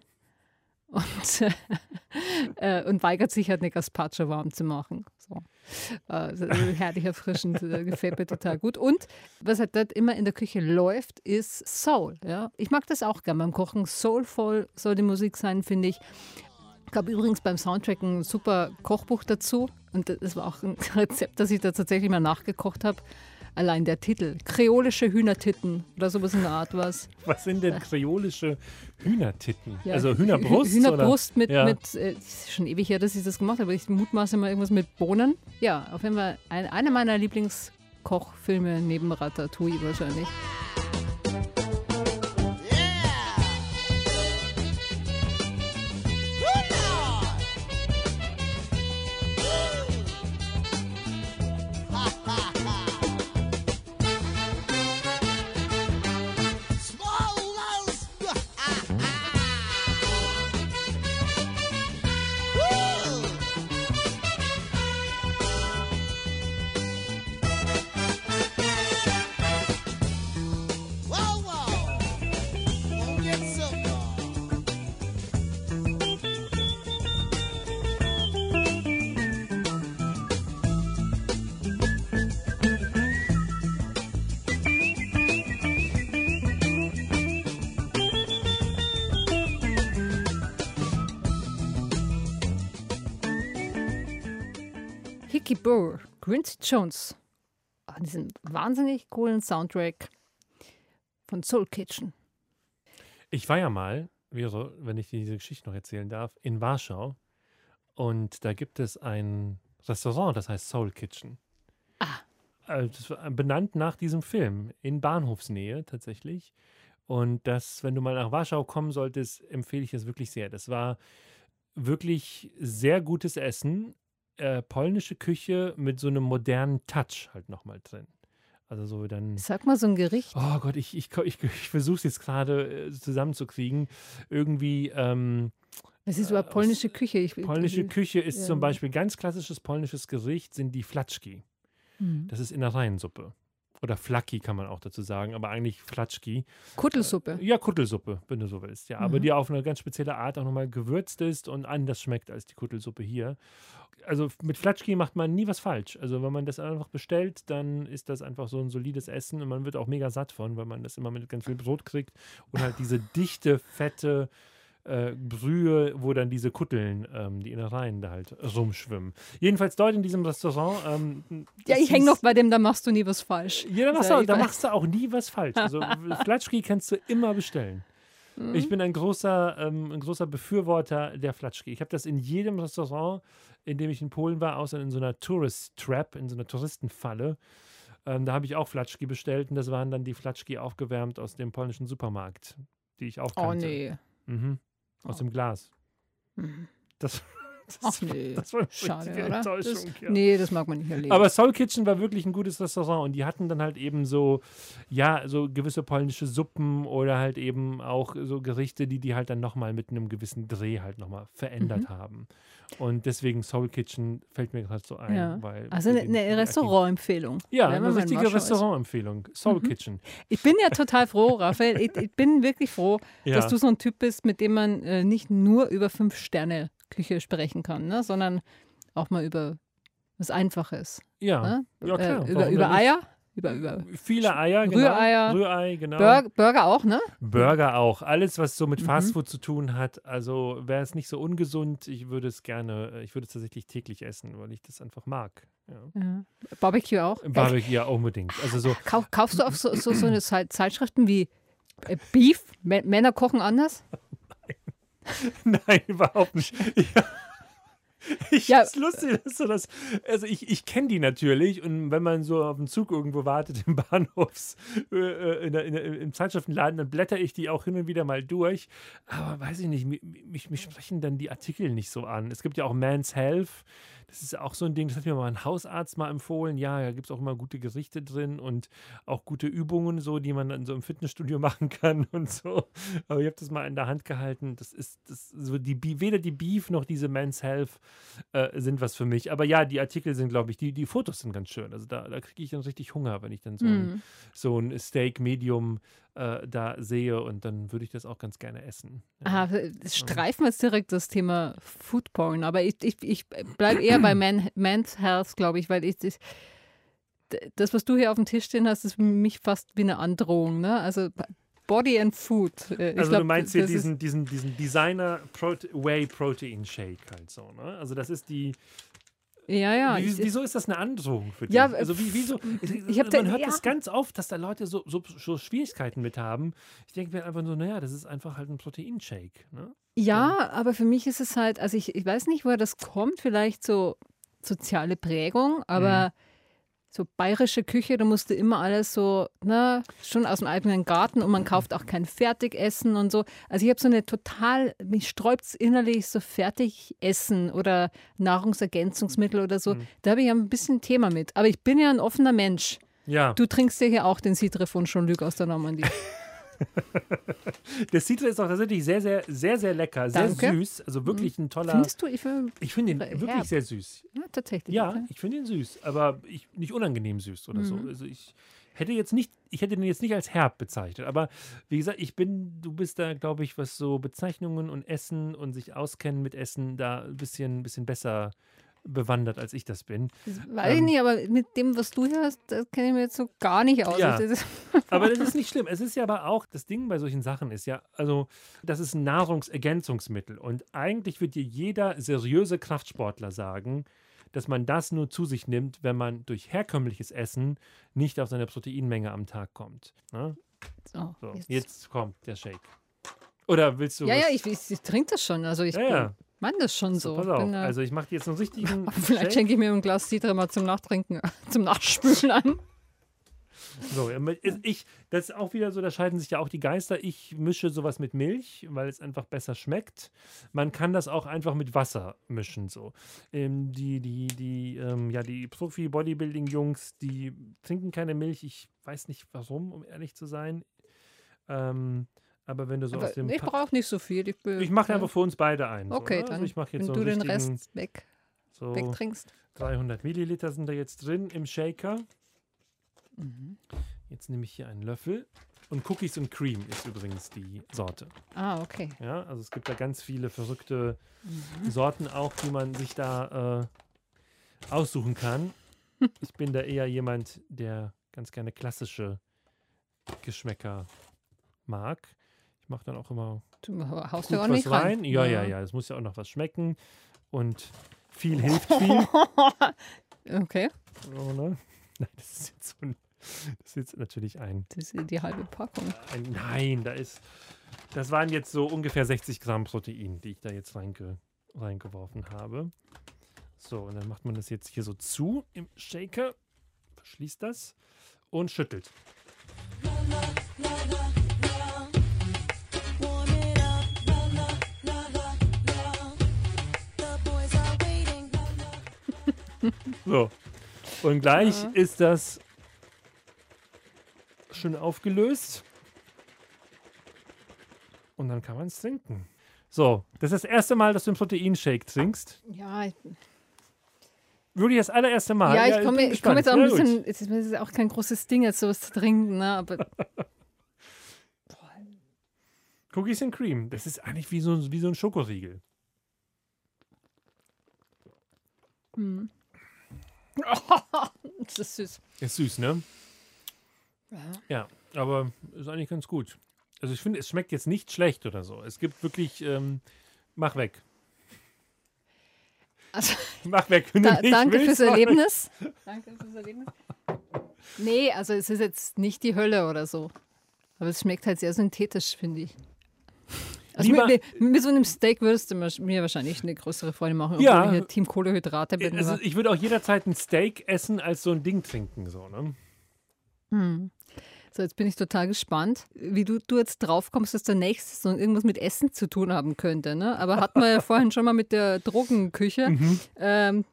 und, äh, und weigert sich halt eine Gazpacho warm zu machen. So. Äh, so herrlich erfrischend, äh, gefällt mir total gut. Und was halt dort immer in der Küche läuft, ist Soul. Ja? Ich mag das auch gern beim Kochen. Soulvoll soll die Musik sein, finde ich. gab übrigens beim Soundtrack ein super Kochbuch dazu. Und das war auch ein Rezept, das ich da tatsächlich mal nachgekocht habe. Allein der Titel. Kreolische Hühnertitten oder sowas in der Art was. Was sind denn kreolische Hühnertitten? Ja, also Hü- Hühnerbrust? Hühnerbrust oder? mit, ja. mit äh, ist schon ewig her, dass ich das gemacht habe, aber ich mutmaße mal irgendwas mit Bohnen. Ja, auf jeden Fall ein, einer meiner Lieblingskochfilme neben Ratatouille wahrscheinlich. Burr, Quincy Jones. Ah, diesen wahnsinnig coolen Soundtrack von Soul Kitchen. Ich war ja mal, wenn ich dir diese Geschichte noch erzählen darf, in Warschau. Und da gibt es ein Restaurant, das heißt Soul Kitchen. Ah. War benannt nach diesem Film, in Bahnhofsnähe tatsächlich. Und das, wenn du mal nach Warschau kommen solltest, empfehle ich es wirklich sehr. Das war wirklich sehr gutes Essen, äh, polnische Küche mit so einem modernen Touch halt nochmal drin. Also so dann. Sag mal so ein Gericht. Oh Gott, ich, ich, ich, ich versuche es jetzt gerade äh, zusammenzukriegen. Irgendwie ähm, Es ist überhaupt polnische Küche. Ich, polnische Küche ist ja. zum Beispiel ganz klassisches polnisches Gericht sind die Flatschki. Mhm. Das ist Innereiensuppe. Oder Flacki kann man auch dazu sagen, aber eigentlich Flatschki. Kuttelsuppe. Ja, Kuttelsuppe, wenn du so willst. Ja, aber Mhm. die auf eine ganz spezielle Art auch nochmal gewürzt ist und anders schmeckt als die Kuttelsuppe hier. Also mit Flatschki macht man nie was falsch. Also wenn man das einfach bestellt, dann ist das einfach so ein solides Essen und man wird auch mega satt von, weil man das immer mit ganz viel Brot kriegt und halt diese dichte, fette äh, Brühe, wo dann diese Kutteln, ähm, die Innereien da halt rumschwimmen. Jedenfalls dort in diesem Restaurant. Ähm, Ja, ich hänge noch bei dem, da machst du nie was falsch. ja, da machst, du, da machst du auch nie was falsch. Also Flatschki kannst du immer bestellen. Mhm. Ich bin ein großer, ähm, ein großer Befürworter der Flatschki. Ich habe das in jedem Restaurant, in dem ich in Polen war, außer in so einer Tourist Trap, in so einer Touristenfalle. Ähm, da habe ich auch Flatschki bestellt und das waren dann die Flatschki aufgewärmt aus dem polnischen Supermarkt, die ich auch Oh kannte. nee. Mhm. Aus Oh. dem Glas. Mhm. Das, das, Ach nee. das war Schade, oder? Das, ja. Nee, das mag man nicht erleben. Aber Soul Kitchen war wirklich ein gutes Restaurant und die hatten dann halt eben so, ja, so gewisse polnische Suppen oder halt eben auch so Gerichte, die die halt dann nochmal mit einem gewissen Dreh halt nochmal verändert Mhm. haben. Und deswegen Soul Kitchen fällt mir gerade so ein. Ja. Weil also eine, eine Restaurantempfehlung. Ja, eine richtige. Restaurantempfehlung. Soul Mhm. Kitchen. Ich bin ja total froh, Raphael. Ich, ich bin wirklich froh, Ja. dass du so ein Typ bist, mit dem man äh, nicht nur über Fünf-Sterne-Küche sprechen kann, ne? sondern auch mal über was Einfaches. ja. Ne? Ja, klar. Äh, über über? Eier, über, über Viele Eier, genau. Rühreier, Rührei, genau. Burger, Burger auch, ne? Burger auch. Alles, was so mit Mhm. Fastfood zu tun hat. Also wäre es nicht so ungesund, ich würde es gerne, äh, ich würde es tatsächlich täglich essen, weil ich das einfach mag. Ja. Ja. Barbecue auch. Im Barbecue ja unbedingt. Also so, Kau kaufst du auch so, so, so eine Zei- Zeitschriften wie äh, Beef? Mä- Männer kochen anders? nein, überhaupt nicht. Ja. Ich Ja. ist lustig, dass du das. Also ich, ich kenne die natürlich und wenn man so auf dem Zug irgendwo wartet im Bahnhofs, äh, äh, in der, in der, im Zeitschriftenladen, dann blätter ich die auch hin und wieder mal durch. Aber weiß ich nicht, mich, mich, mich sprechen dann die Artikel nicht so an. Es gibt ja auch Man's Health. Das ist auch so ein Ding, das hat mir mal ein Hausarzt mal empfohlen. Ja, da gibt es auch immer gute Gerichte drin und auch gute Übungen, so, die man dann so im Fitnessstudio machen kann und so. Aber ich habe das mal in der Hand gehalten. Das ist, das so die weder die Beef noch diese Men's Health äh, sind was für mich. Aber ja, die Artikel sind, glaube ich, die, die Fotos sind ganz schön. Also da, da kriege ich dann richtig Hunger, wenn ich dann so, ein, Mhm. so ein Steak Medium äh, da sehe und dann würde ich das auch ganz gerne essen. Ja. Ah, das streifen wir jetzt direkt das Thema Food Porn, aber ich, ich, ich bleibe eher bei Man, Man's Health, glaube ich, weil ich das, das, was du hier auf dem Tisch stehen hast, ist für mich fast wie eine Androhung. Ne? Also Body and Food. Äh, Ich Also glaub, du meinst hier diesen, diesen, diesen Designer Whey Protein Shake halt so, ne? Also das ist die. Ja, ja. wie, wieso ist das eine Androhung für dich? Ja, also wie, wieso? ich da- man hört ja. das ganz oft, dass da Leute so, so, so Schwierigkeiten mit haben. Ich denke mir einfach nur, naja, das ist einfach halt ein Proteinshake. Ne? Ja, aber für mich ist es halt, also ich, ich weiß nicht, woher das kommt, vielleicht so soziale Prägung, aber Mhm. So bayerische Küche, da musste immer alles so, ne, schon aus dem eigenen Garten und man kauft auch kein Fertigessen und so. Also ich habe so eine total, mich sträubt innerlich so Fertigessen oder Nahrungsergänzungsmittel oder so. Mhm. Da habe ich ja ein bisschen Thema mit. Aber ich bin ja ein offener Mensch. Ja, Du trinkst ja hier auch den Citre von Jean-Luc aus der Normandie. der Citre ist auch tatsächlich sehr, sehr, sehr, sehr lecker, sehr Danke. Süß. Also wirklich ein toller. Findest du? Ich finde, Ich finde ihn Herb. wirklich sehr süß. ja, tatsächlich. Ja, okay. ich finde ihn süß, aber ich, nicht unangenehm süß oder so. Mhm. Also ich hätte jetzt nicht, ich hätte den jetzt nicht als herb bezeichnet. Aber wie gesagt, ich bin, du bist da, glaube ich, was so Bezeichnungen und Essen und sich auskennen mit Essen da ein bisschen, bisschen besser bewandert, als ich das bin. Das weiß ich Ähm, nicht, aber mit dem, was du hier hast, das kenne ich mir jetzt so gar nicht aus. Ja. Das Aber das ist nicht schlimm. Es ist ja aber auch, das Ding bei solchen Sachen ist ja, also, das ist ein Nahrungsergänzungsmittel. Und eigentlich wird dir jeder seriöse Kraftsportler sagen, dass man das nur zu sich nimmt, wenn man durch herkömmliches Essen nicht auf seine Proteinmenge am Tag kommt. Ne? so, So, jetzt. jetzt kommt der Shake. Oder willst du ja, was? ja, ich, ich, ich trinke das schon. Also ich Ja, ja. Meine das schon so. So, pass auf. Bin, äh, Also ich mache jetzt einen richtigen vielleicht schenke ich mir ein Glas Citre mal zum Nachtrinken, zum Nachspülen an. So, ich, das ist auch wieder so, da scheiden sich ja auch die Geister. Ich mische sowas mit Milch, weil es einfach besser schmeckt. Man kann das auch einfach mit Wasser mischen. So. Ähm, die die, die, ähm, ja, die Profi-Bodybuilding-Jungs, die trinken keine Milch. Ich weiß nicht warum, um ehrlich zu sein. Ähm, aber wenn du so Aber aus dem. ich brauche nicht so viel. Ich, ich mache ja. einfach für uns beide ein. Okay, so, ne? dann, Also ich mache jetzt wenn so du einen den Rest weg, so wegtrinkst. 300 Milliliter sind da jetzt drin im Shaker. Jetzt nehme ich hier einen Löffel. Und Cookies and Cream ist übrigens die Sorte. Ah, okay. Ja, also es gibt da ganz viele verrückte Sorten auch, die man sich da äh, aussuchen kann. Ich bin da eher jemand, der ganz gerne klassische Geschmäcker mag. Ich mache dann auch immer Du haust gut auch was nicht rein. rein. Ja, ja, ja. Es muss ja auch noch was schmecken. Und viel hilft viel. Okay, Oh, ne? Nein, das ist jetzt so ein, das ist jetzt natürlich ein, das ist die halbe Packung. ein Nein, da ist. Das waren jetzt so ungefähr 60 Gramm Protein, die ich da jetzt reinge, reingeworfen habe. So, und dann macht man das jetzt hier so zu im Shaker, verschließt das und schüttelt. Warm So. Und gleich ist das schön aufgelöst. Und dann kann man es trinken. So, das ist das erste Mal, dass du einen Proteinshake trinkst. Ja, ich, Wirklich das allererste Mal. ja, ich komme bin ich komm jetzt auch ein gut. bisschen. Es ist, es ist auch kein großes Ding, jetzt sowas zu trinken, ne? Aber Cookies and Cream. Das ist eigentlich wie so, wie so ein Schokoriegel. das ist süß. Ist süß, ne? Ja. Ja, aber ist eigentlich ganz gut. Also ich finde, es schmeckt jetzt nicht schlecht oder so. Es gibt wirklich, ähm, mach weg. Also, Mach weg, wenn du da, nicht danke willst, fürs. Erlebnis. Danke fürs Erlebnis. Nee, also es ist jetzt nicht die Hölle oder so. Aber es schmeckt halt sehr synthetisch, finde ich. Also mit, mit, so einem Steak würdest du mir wahrscheinlich eine größere Freude machen, obwohl Ja. ich hier Team Kohlehydrate bin. Also ich würde auch jederzeit ein Steak essen als so ein Ding trinken. So, ne? So, jetzt bin ich total gespannt, wie du, du jetzt drauf kommst, dass der nächste so irgendwas mit Essen zu tun haben könnte. Ne? Aber hatten wir ja vorhin schon mal mit der Drogenküche. Mhm. Ähm,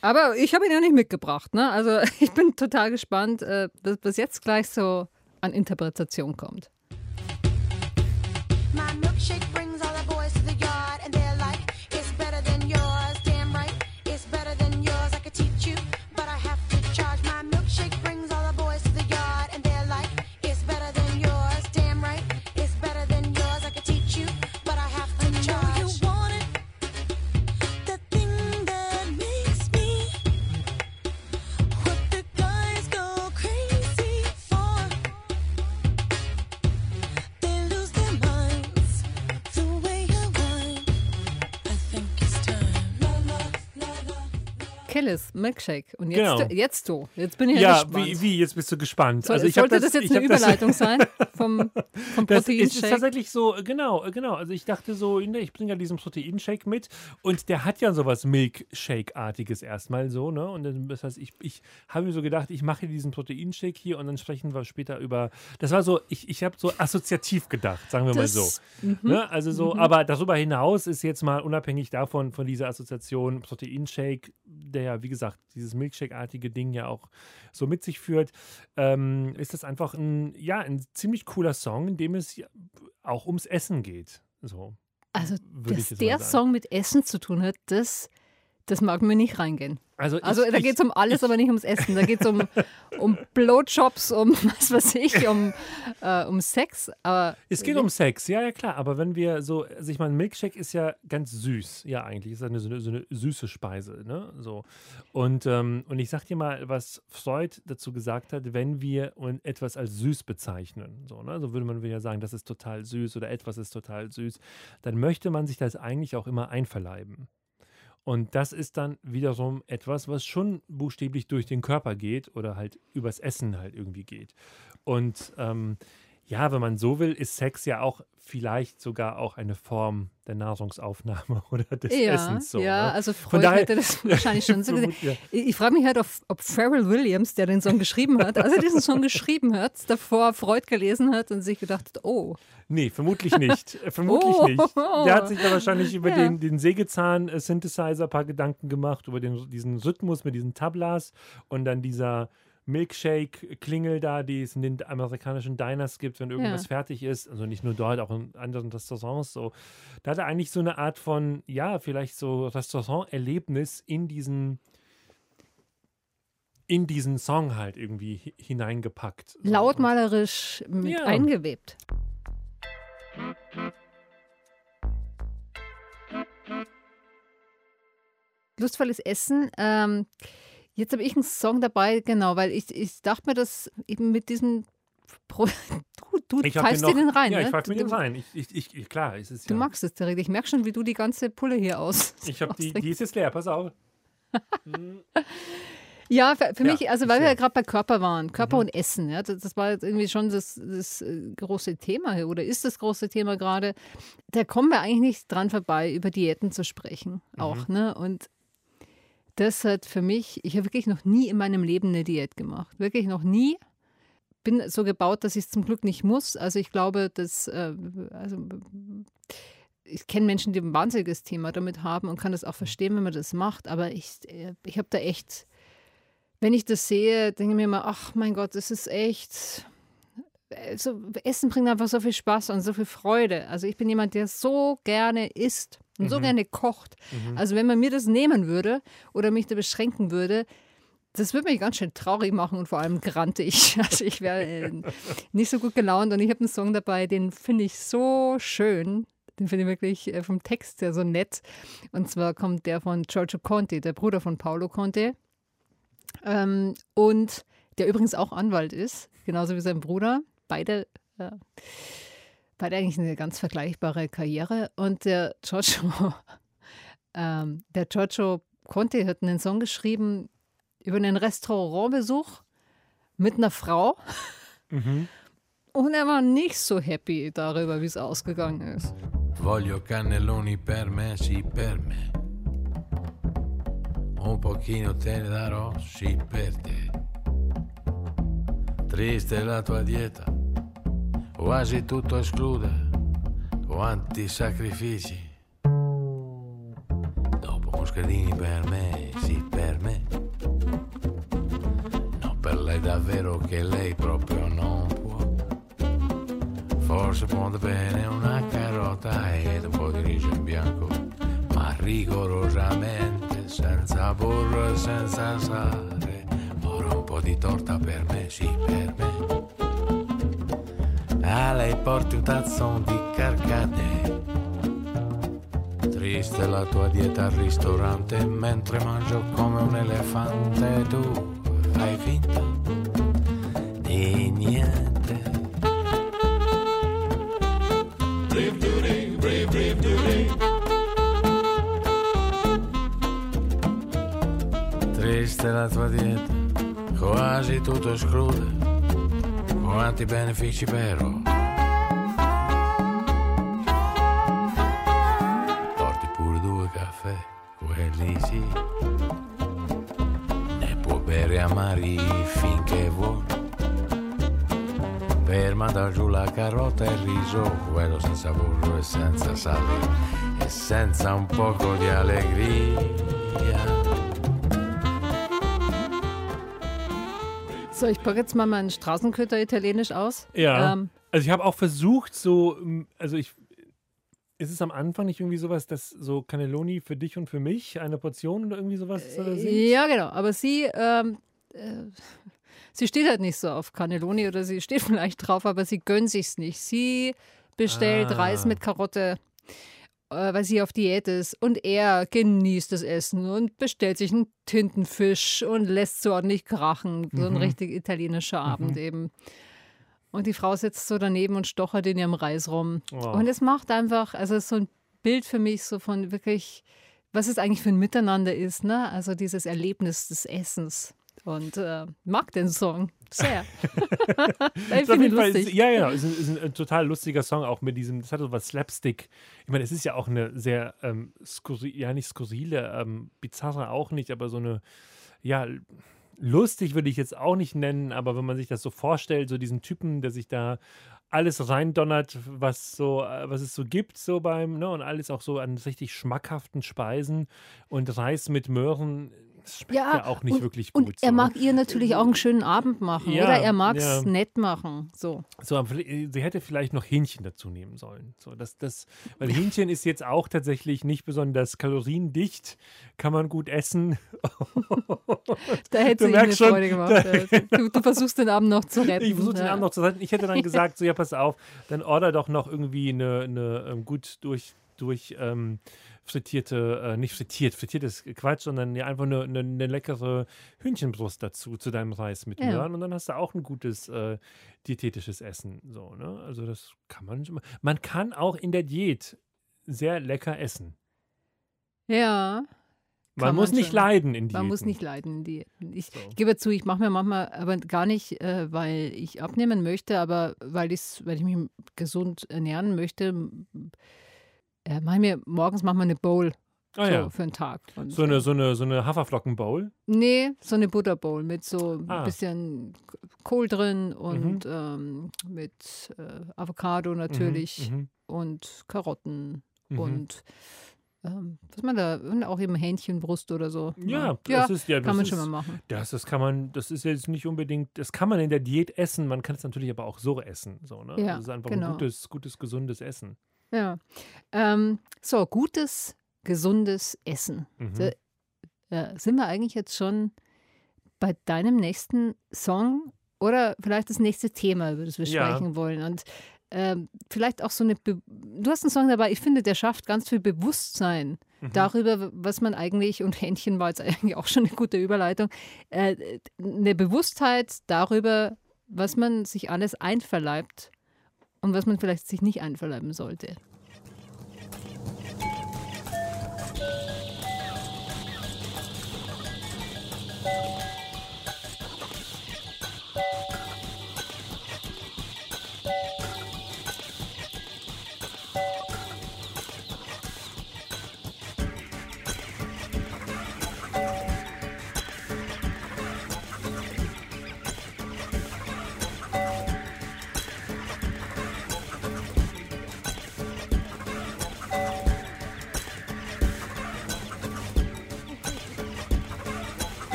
aber ich habe ihn ja nicht mitgebracht. Ne? Also ich bin total gespannt, äh, was jetzt gleich so an Interpretation kommt. González. Milkshake. Und jetzt, Genau. du, jetzt du. Jetzt bin ich ja, Ja, gespannt. wie, wie, jetzt bist du gespannt. Soll, also ich sollte das, jetzt ich eine hab das- Überleitung sein vom, vom Das ist Proteinshake? tatsächlich so, genau, genau. Also ich dachte so, ne, ich bringe ja diesen Proteinshake mit und der hat ja sowas Milkshake-artiges erstmal so, ne? Und dann, das heißt, ich, ich habe mir so gedacht, ich mache diesen Proteinshake hier und dann sprechen wir später über. Das war so, ich, ich habe so assoziativ gedacht, sagen wir mal Das- so. Ne? Also so, aber darüber hinaus ist jetzt mal unabhängig davon, von dieser Assoziation Proteinshake, der ja, wie gesagt, dieses Milkshake-artige Ding ja auch so mit sich führt, ähm, ist das einfach ein, ja, ein ziemlich cooler Song, in dem es auch ums Essen geht. So. Also, dass der sagen. Song mit Essen zu tun hat, das, das mag mir nicht reingehen. Also, Also ich, da geht es um alles, aber nicht ums Essen. Da geht es um, um Blowjobs, um was weiß ich, um, äh, um Sex. Aber Es geht um Sex, ja, ja, klar. Aber wenn wir so, also ich meine, Milkshake ist ja ganz süß, ja, eigentlich. Ist eine, so, eine, so eine süße Speise, ne? So. Und, ähm, und ich sag dir mal, was Freud dazu gesagt hat, wenn wir etwas als süß bezeichnen, so, ne? So würde man ja sagen, das ist total süß oder etwas ist total süß, dann möchte man sich das eigentlich auch immer einverleiben. Und das ist dann wiederum etwas, was schon buchstäblich durch den Körper geht oder halt übers Essen halt irgendwie geht. Und ähm, ja, wenn man so will, ist Sex ja auch vielleicht sogar auch eine Form der Nahrungsaufnahme oder des ja, Essens. So, ja, ne? also Freud daher- hätte das wahrscheinlich schon so gesehen. Ja. Ich, ich frage mich halt, ob, ob Pharrell Williams, der den Song geschrieben hat, als er diesen Song geschrieben hat, davor Freud gelesen hat und sich gedacht hat, oh, Nee, vermutlich nicht. Äh, Vermutlich Oh. nicht. Der hat sich da wahrscheinlich über Ja. den, den Sägezahn-Synthesizer ein paar Gedanken gemacht, über den, diesen Rhythmus mit diesen Tablas und dann dieser Milkshake-Klingel da, die es in den amerikanischen Diners gibt, wenn irgendwas Ja. fertig ist. Also nicht nur dort, auch in anderen Restaurants so. Da hat er eigentlich so eine Art von, ja, vielleicht so Restaurant-Erlebnis in diesen in diesen Song halt irgendwie hi- hineingepackt. Lautmalerisch mit Ja. eingewebt. Lustvolles Essen. Ähm, jetzt habe ich einen Song dabei, genau, weil ich, ich dachte mir, dass eben mit diesem Pro du, du pfeifst dir den rein, Ja, ne? ich pfeife mir den rein. Ich, ich, ich, klar, es ist Du ja. magst es direkt. Ich merke schon, wie du die ganze Pulle hier aus. Ich habe die, die ist jetzt leer, pass auf. Ja, für, für Ja, mich, also weil wir ja gerade bei Körper waren, Körper Mhm. und Essen, ja, das, das war jetzt irgendwie schon das, das äh, große Thema hier oder ist das große Thema gerade. Da kommen wir eigentlich nicht dran vorbei, über Diäten zu sprechen, Mhm. auch, ne? Und das hat für mich, ich habe wirklich noch nie in meinem Leben eine Diät gemacht, wirklich noch nie. Bin so gebaut, dass ich es zum Glück nicht muss. Also ich glaube, dass äh, also ich kenne Menschen, die ein wahnsinniges Thema damit haben und kann das auch verstehen, wenn man das macht. Aber ich, äh, ich habe da echt, wenn ich das sehe, denke ich mir immer, ach mein Gott, das ist echt. Also Essen bringt einfach so viel Spaß und so viel Freude. Also ich bin jemand, der so gerne isst und so gerne kocht. Also wenn man mir das nehmen würde oder mich da beschränken würde, das würde mich ganz schön traurig machen und vor allem grantig. Also ich wäre äh, nicht so gut gelaunt und ich habe einen Song dabei, den finde ich so schön. Den finde ich wirklich äh, vom Text her so nett. Und zwar kommt der von Giorgio Conte, der Bruder von Paolo Conte. Ähm, und der übrigens auch Anwalt ist, genauso wie sein Bruder. Beide, äh, beide eigentlich eine ganz vergleichbare Karriere. Und der Giorgio, ähm, der Giorgio Conte hat einen Song geschrieben über einen Restaurantbesuch mit einer Frau. Und er war nicht so happy darüber, wie es ausgegangen ist. Voglio cannelloni per me, sì per me. Un pochino te ne darò, sì per te. Triste la tua dieta, quasi tutto esclude. Quanti sacrifici. Dopo moschedini per me, sì per me. No, per lei davvero che lei proprio non può. Forse può bene una carota ed un po' di riso in bianco, ma rigorosamente senza burro e senza sale. Ora un po' di torta per me, sì, per me. A lei porti un tazzone di carcate. Triste la tua dieta al ristorante, mentre mangio come un elefante. Tu fai finta di niente. Triste la tua dieta, quasi tutto esclude. Quanti benefici però. Carota e il riso, quello senza burro e senza sale. E senza un poco di allegria. So, ich packe jetzt mal meinen Straßenköter italienisch aus. Ja. Ähm, Also ich habe auch versucht, so, ähm, also ich, ist es am Anfang nicht irgendwie sowas, dass so Cannelloni für dich und für mich eine Portion oder irgendwie sowas äh, singt? ja, genau. Aber sie, ähm, äh, sie steht halt nicht so auf Cannelloni oder sie steht vielleicht drauf, aber sie gönnt sich's nicht. Sie bestellt Ah. Reis mit Karotte, äh, weil sie auf Diät ist. Und er genießt das Essen und bestellt sich einen Tintenfisch und lässt so ordentlich krachen. So ein Mhm. richtig italienischer Abend eben. Und die Frau sitzt so daneben und stochert in ihrem Reis rum. Oh. Und es macht einfach, also es ist so ein Bild für mich so von wirklich, was es eigentlich für ein Miteinander ist, ne? Also dieses Erlebnis des Essens. Und äh, mag den Song sehr. ich auf finde lustig. ist- Ja, genau. Ist ein, ist ein, total lustiger Song, auch mit diesem, das hat so was Slapstick. Ich meine, es ist ja auch eine sehr, ähm, skurri ja, nicht skurrile, ähm, bizarre auch nicht, aber so eine, ja, lustig würde ich jetzt auch nicht nennen, aber wenn man sich das so vorstellt, so diesen Typen, der sich da alles reindonnert, was so, äh, was es so gibt, so beim, ne, und alles auch so an richtig schmackhaften Speisen und Reis mit Möhren. Das schmeckt ja, auch nicht und, wirklich gut. Und er so. mag ihr natürlich auch einen schönen Abend machen. Ja, oder er mag es ja. nett machen. So. So, aber vielleicht- sie hätte vielleicht noch Hähnchen dazu nehmen sollen. So, das, das, weil Hähnchen ist jetzt auch tatsächlich nicht besonders kaloriendicht, kann man gut essen. Da hätte Du sie eine schon, Freude gemacht. da- du, du versuchst den Abend noch zu retten. Ich versuche den ja. Abend noch zu retten. Ich hätte dann gesagt, so ja, pass auf, dann order doch noch irgendwie eine, eine ähm, gut durch, durch ähm, frittierte, äh, nicht frittiert, frittiert ist Quatsch, sondern ja einfach eine, eine, eine leckere Hühnchenbrust dazu, zu deinem Reis mit Ja. Möhren und dann hast du auch ein gutes äh, diätetisches Essen. So, ne? Also das kann man schon mal. Man kann auch in der Diät sehr lecker essen. Ja. Man Kann muss man nicht schon. leiden in Diäten. Man muss nicht leiden in Diäten. Ich So. gebe zu, ich mache mir manchmal, aber gar nicht, äh, weil ich abnehmen möchte, aber weil, weil ich mich gesund ernähren möchte, äh, mache ich mir morgens manchmal eine Bowl Ah, so, ja. für einen Tag. Und, So eine, so eine, so eine Haferflockenbowl. Nee, so eine Butterbowl mit so ein Ah. Mhm. bisschen Kohl drin und ähm, mit äh, Avocado natürlich Mhm. und Karotten Mhm. und ähm, was man da, und auch eben Hähnchenbrust oder so. Ja, ja das ist ja, das kann man ist, schon mal machen. Das, das kann man, das ist jetzt nicht unbedingt, das kann man in der Diät essen, man kann es natürlich aber auch so essen. So, ne? Ja, das ist einfach genau. ein gutes, gutes, gesundes Essen. Ja. Ähm, so, gutes, gesundes Essen. Mhm. Da, äh, sind wir eigentlich jetzt schon bei deinem nächsten Song oder vielleicht das nächste Thema, über das wir Ja. sprechen wollen? Und ähm, vielleicht auch so eine. Be du hast einen Song dabei, ich finde, der schafft ganz viel Bewusstsein Mhm. darüber, was man eigentlich, und Händchen war jetzt eigentlich auch schon eine gute Überleitung, äh, eine Bewusstheit darüber, was man sich alles einverleibt und was man vielleicht sich nicht einverleiben sollte.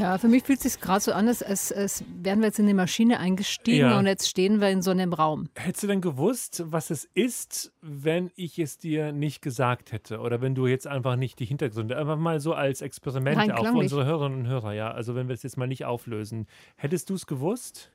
Ja, für mich fühlt es sich gerade so an, als, als, wären wir jetzt in eine Maschine eingestiegen Ja. und jetzt stehen wir in so einem Raum. Hättest du denn gewusst, was es ist, wenn ich es dir nicht gesagt hätte? Oder wenn du jetzt einfach nicht die Hintergründe, einfach mal so als Experiment Rein auch für unsere Hörerinnen und Hörer, ja? Also wenn wir es jetzt mal nicht auflösen. Hättest du es gewusst?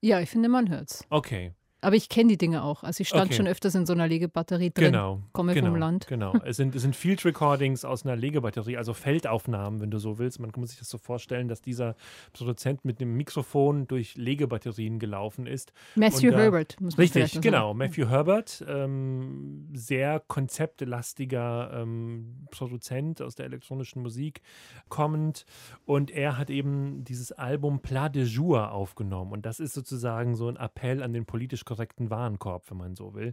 Ja, ich finde, man hört's. Okay. Aber ich kenne die Dinge auch. Also ich stand Okay. schon öfters in so einer Legebatterie drin. Genau. komme genau, vom Land. Genau. Es sind, es sind Field Recordings aus einer Legebatterie, also Feldaufnahmen, wenn du so willst. Man muss sich das so vorstellen, dass dieser Produzent mit dem Mikrofon durch Legebatterien gelaufen ist. Matthew Und, Herbert, muss man Richtig, genau. sagen. Matthew Herbert, ähm, sehr konzeptlastiger ähm, Produzent aus der elektronischen Musik kommend. Und er hat eben dieses Album Plat de Jour aufgenommen. Und das ist sozusagen so ein Appell an den politisch korrekten Warenkorb, wenn man so will.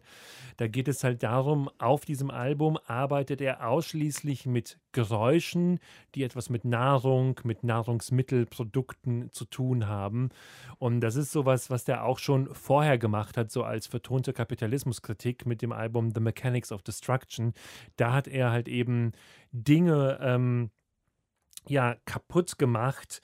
Da geht es halt darum, auf diesem Album arbeitet er ausschließlich mit Geräuschen, die etwas mit Nahrung, mit Nahrungsmittelprodukten zu tun haben. Und das ist sowas, was der auch schon vorher gemacht hat, so als vertonte Kapitalismuskritik mit dem Album The Mechanics of Destruction. Da hat er halt eben Dinge ähm, ja kaputt gemacht.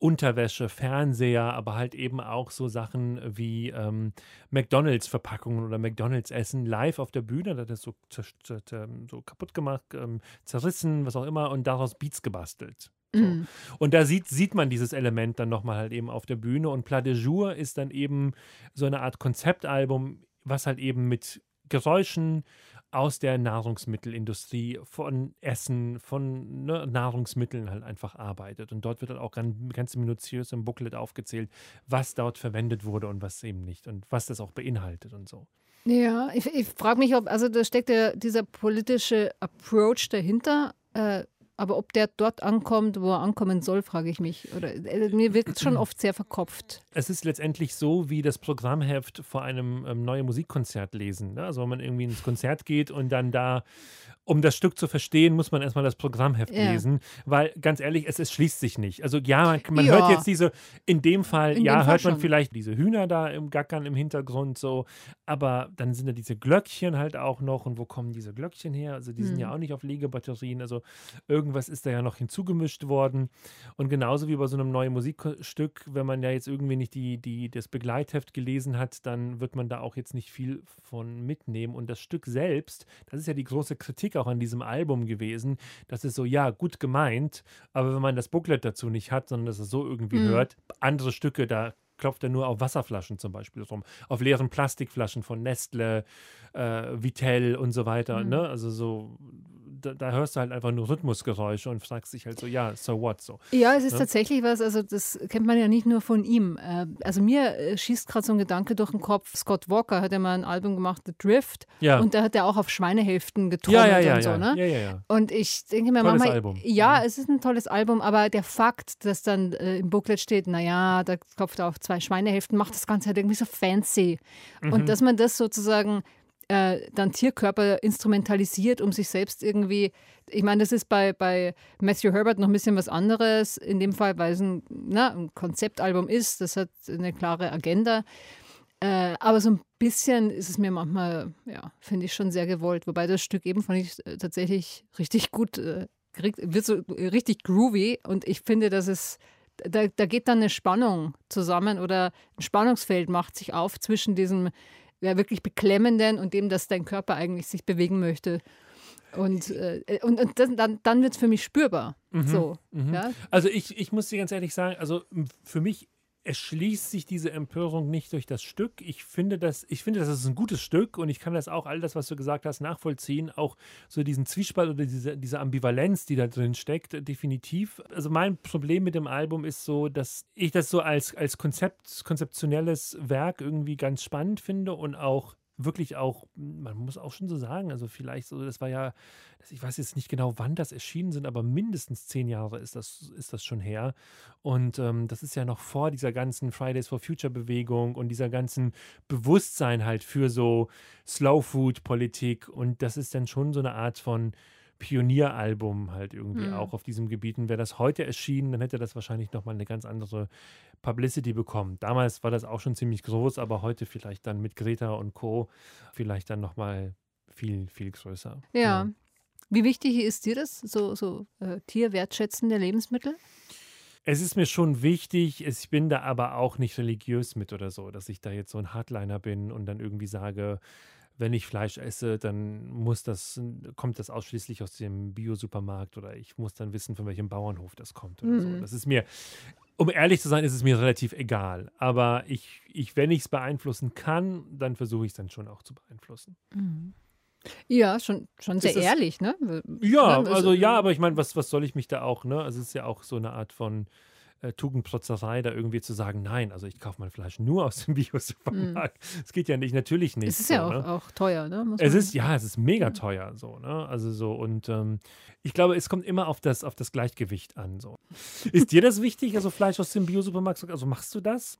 Unterwäsche, Fernseher, aber halt eben auch so Sachen wie ähm, McDonalds-Verpackungen oder McDonalds-Essen live auf der Bühne. Da hat er so, so kaputt gemacht, ähm, zerrissen, was auch immer, und daraus Beats gebastelt. So. Mhm. Und da sieht, sieht man dieses Element dann nochmal halt eben auf der Bühne. Und Plat de Jour ist dann eben so eine Art Konzeptalbum, was halt eben mit Geräuschen aus der Nahrungsmittelindustrie, von Essen, von ne, Nahrungsmitteln halt einfach arbeitet. Und dort wird halt auch ganz, ganz minutiös im Booklet aufgezählt, was dort verwendet wurde und was eben nicht und was das auch beinhaltet und so. Ja, ich, ich frage mich, ob, also da steckt ja dieser politische Approach dahinter, äh, aber ob der dort ankommt, wo er ankommen soll, frage ich mich. Oder äh, mir wirkt es schon oft sehr verkopft. Es ist letztendlich so wie das Programmheft vor einem ähm, neuen Musikkonzert lesen. Ne? Also wenn man irgendwie ins Konzert geht und dann da, um das Stück zu verstehen, muss man erstmal das Programmheft Ja. lesen, weil ganz ehrlich, es, es schließt sich nicht. Also ja, man, man Ja. hört jetzt diese, in dem Fall, In ja, dem Fall hört man schon. vielleicht diese Hühner da im Gackern im Hintergrund so, aber dann sind da diese Glöckchen halt auch noch und wo kommen diese Glöckchen her? Also die sind Hm. ja auch nicht auf Liegebatterien, also irgendwas ist da ja noch hinzugemischt worden. Und genauso wie bei so einem neuen Musikstück, wenn man ja jetzt irgendwie nicht die, die, das Begleitheft gelesen hat, dann wird man da auch jetzt nicht viel von mitnehmen. Und das Stück selbst, das ist ja die große Kritik auch an diesem Album gewesen, das ist so, ja, gut gemeint, aber wenn man das Booklet dazu nicht hat, sondern dass es so irgendwie Mhm. hört, andere Stücke, da klopft er nur auf Wasserflaschen zum Beispiel rum, auf leeren Plastikflaschen von Nestle, äh, Vitell und so weiter. Mhm. Ne? Also so, da, da hörst du halt einfach nur Rhythmusgeräusche und fragst dich halt so, ja, so what so. Ja, es ist Ja. tatsächlich was, also das kennt man ja nicht nur von ihm. Äh, Also mir äh, schießt gerade so ein Gedanke durch den Kopf. Scott Walker hat ja mal ein Album gemacht, The Drift, Ja. und da hat er auch auf Schweinehälften getrommelt ja, ja, ja, und so, ja. ne? ja, ja, ja. Und ich denke mir Tolles manchmal, Album. ja, Mhm. es ist ein tolles Album, aber der Fakt, dass dann äh, im Booklet steht, naja, da klopft er auf zwei Schweinehälften, macht das Ganze halt irgendwie so fancy. Mhm. Und dass man das sozusagen äh, dann Tierkörper instrumentalisiert, um sich selbst irgendwie, ich meine, das ist bei, bei Matthew Herbert noch ein bisschen was anderes, in dem Fall, weil es ein, na, ein Konzeptalbum ist, das hat eine klare Agenda. Äh, aber so ein bisschen ist es mir manchmal, ja, finde ich schon sehr gewollt. Wobei das Stück eben fand ich äh, tatsächlich richtig gut, äh, kriegt, wird so richtig groovy und ich finde, dass es, da, da geht dann eine Spannung zusammen oder ein Spannungsfeld macht sich auf zwischen diesem ja, wirklich beklemmenden und dem, dass dein Körper eigentlich sich bewegen möchte. Und, äh, und, und das, dann, dann wird es für mich spürbar. So, Mhm. ja? Also ich, ich muss dir ganz ehrlich sagen, also für mich erschließt sich diese Empörung nicht durch das Stück. Ich finde, das, ich finde, das ist ein gutes Stück und ich kann das auch, all das, was du gesagt hast, nachvollziehen. Auch so diesen Zwiespalt oder diese, diese Ambivalenz, die da drin steckt, definitiv. Also mein Problem mit dem Album ist so, dass ich das so als, als Konzept, konzeptionelles Werk irgendwie ganz spannend finde und auch wirklich auch, man muss auch schon so sagen, also vielleicht so, das war ja, ich weiß jetzt nicht genau, wann das erschienen sind, aber mindestens zehn Jahre ist das, ist das schon her. Und ähm, das ist ja noch vor dieser ganzen Fridays for Future Bewegung und dieser ganzen Bewusstsein halt für so Slow Food Politik. Und das ist dann schon so eine Art von Pionieralbum halt irgendwie Mhm. auch auf diesem Gebiet. Und wäre das heute erschienen, dann hätte das wahrscheinlich nochmal eine ganz andere Publicity bekommen. Damals war das auch schon ziemlich groß, aber heute vielleicht dann mit Greta und Co. vielleicht dann nochmal viel, viel größer. Ja. Wie wichtig ist dir das, so, so äh, tierwertschätzende Lebensmittel? Es ist mir schon wichtig, ich bin da aber auch nicht religiös mit oder so, dass ich da jetzt so ein Hardliner bin und dann irgendwie sage, wenn ich Fleisch esse, dann muss das, kommt das ausschließlich aus dem Bio-Supermarkt oder ich muss dann wissen, von welchem Bauernhof das kommt oder so. Mhm. Das ist mir, um ehrlich zu sein, ist es mir relativ egal. Aber ich, ich wenn ich es beeinflussen kann, dann versuche ich es dann schon auch zu beeinflussen. Ja, schon, schon sehr das- ehrlich, ne? Ja, Ne, das- also ja, aber ich meine, was, was soll ich mich da auch, ne? Also es ist ja auch so eine Art von äh, Tugendprotzerei, da irgendwie zu sagen, nein, also ich kaufe mein Fleisch nur aus dem Bio-Supermarkt. Es geht ja nicht, natürlich nicht. Es ist so, ja auch, ne? auch teuer, ne? Muss Es ist, ja, es ist mega teuer, so, ne? Also so, und ähm, ich glaube, es kommt immer auf das, auf das Gleichgewicht an. So. Ist dir das wichtig, also Fleisch aus dem Bio-Supermarkt? Also machst du das?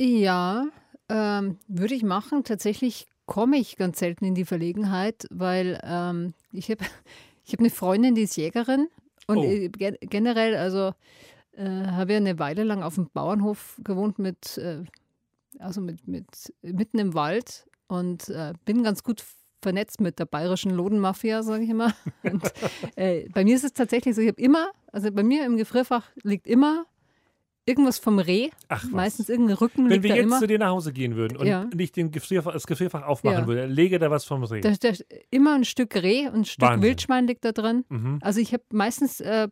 Ja, ähm, würde ich machen. Tatsächlich komme ich ganz selten in die Verlegenheit, weil ähm, ich habe ich hab eine Freundin, die ist Jägerin und Oh. äh, gen generell, also äh, habe ja eine Weile lang auf dem Bauernhof gewohnt mit, äh, also mit, mit mitten im Wald und äh, bin ganz gut vernetzt mit der bayerischen Lodenmafia, sage ich immer. Und, äh, bei mir ist es tatsächlich so, ich habe immer, also bei mir im Gefrierfach liegt immer irgendwas vom Reh, Ach, was. meistens irgendein Rücken Wenn wir jetzt immer. zu dir nach Hause gehen würden und Ja. nicht den Gefrierfach, das Gefrierfach aufmachen Ja. würde, lege da was vom Reh. Da, da, immer ein Stück Reh und ein Stück Wahnsinn. Wildschwein liegt da drin. Mhm. Also ich habe meistens, äh,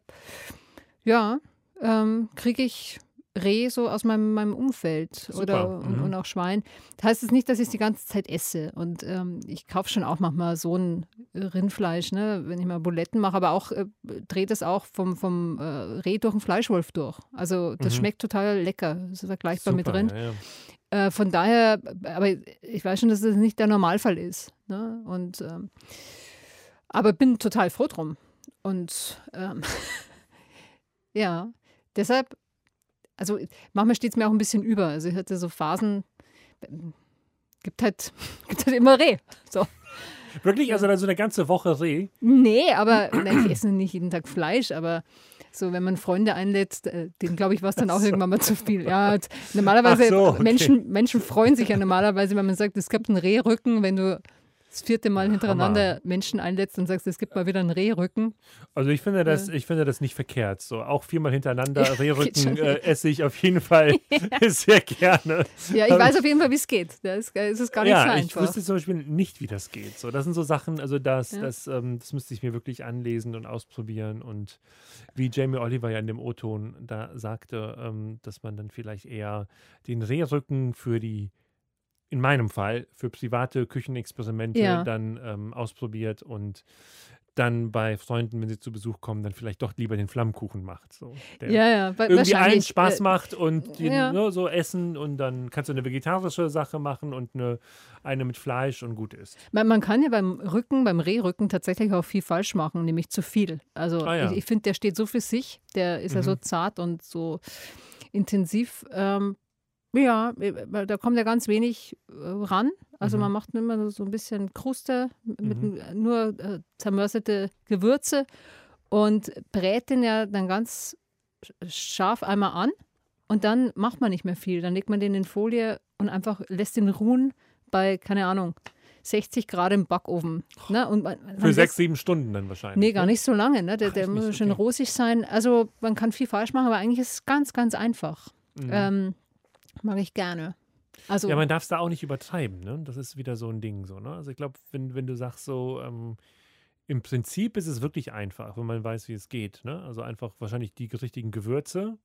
ja, ähm, kriege ich Reh so aus meinem, meinem Umfeld Super, oder und, mhm. und auch Schwein. Das heißt es nicht, dass ich es die ganze Zeit esse. Und ähm, ich kaufe schon auch manchmal so ein Rindfleisch, ne, wenn ich mal Buletten mache, aber auch äh, dreht es auch vom, vom äh, Reh durch den Fleischwolf durch. Also das Mhm. schmeckt total lecker. Das ist vergleichbar mit Super, Rind. ja, ja. Äh, von daher, aber ich weiß schon, dass das nicht der Normalfall ist. Ne? Und, ähm, aber bin total froh drum. Und ähm, ja, deshalb, also manchmal steht es mir auch ein bisschen über. Also ich hatte so Phasen, gibt halt, gibt halt immer Reh. So. Wirklich, also dann so eine ganze Woche Reh. Nee, aber nein, ich esse nicht jeden Tag Fleisch, aber so, wenn man Freunde einlädt, äh, denen glaube ich, war es dann auch irgendwann mal zu viel. Ja, normalerweise, so, okay. Menschen, Menschen freuen sich ja normalerweise, wenn man sagt, es gibt einen Rehrücken, wenn du das vierte Mal hintereinander Menschen einlädst und sagst, es gibt mal wieder einen Rehrücken. Also ich finde das, ich finde das nicht verkehrt. So auch viermal hintereinander Ja, Rehrücken äh, esse ich auf jeden Fall sehr gerne. Ja, ich weiß auf jeden Fall, wie es geht. Da ist, gar nicht ja, so ich einfach. wüsste zum Beispiel nicht, wie das geht. So, das sind so Sachen, also das, Ja. das, ähm, das müsste ich mir wirklich anlesen und ausprobieren. Und wie Jamie Oliver ja in dem O-Ton da sagte, ähm, dass man dann vielleicht eher den Rehrücken für die, in meinem Fall, für private Küchenexperimente Ja. dann ähm, ausprobiert und dann bei Freunden, wenn sie zu Besuch kommen, dann vielleicht doch lieber den Flammkuchen macht. So, ja, ja, wa- irgendwie allen wahrscheinlich. Spaß äh, macht und den, ja. ne, so essen und dann kannst du eine vegetarische Sache machen und eine, eine mit Fleisch und gut ist. Man, man kann ja beim Rücken, beim Rehrücken tatsächlich auch viel falsch machen, nämlich zu viel. Also Ah, ja. ich, ich finde, der steht so für sich, der ist ja so Mhm. zart und so intensiv. Ähm, ja, weil da kommt ja ganz wenig äh, ran. Also Mhm. man macht immer so- so ein bisschen Kruste mit n- nur äh, zermörsete Gewürze und brät den ja dann ganz sch- scharf einmal an und dann macht man nicht mehr viel. Dann legt man den in Folie und einfach lässt den ruhen bei, keine Ahnung, 60 Grad im Backofen. Ne? Und man, man Für sechs, sieben Stunden dann wahrscheinlich. Nee, gar nicht so lange. Ne? Der, Ach, der muss nicht? schön Okay. rosig sein. Also man kann viel falsch machen, aber eigentlich ist es ganz, ganz einfach. Mhm. Ähm, mag ich gerne. Also Ja, man darf es da auch nicht übertreiben, ne? Das ist wieder so ein Ding so, ne? Also ich glaube, wenn, wenn du sagst so, ähm, im Prinzip ist es wirklich einfach, wenn man weiß, wie es geht, ne? Also einfach wahrscheinlich die richtigen Gewürze.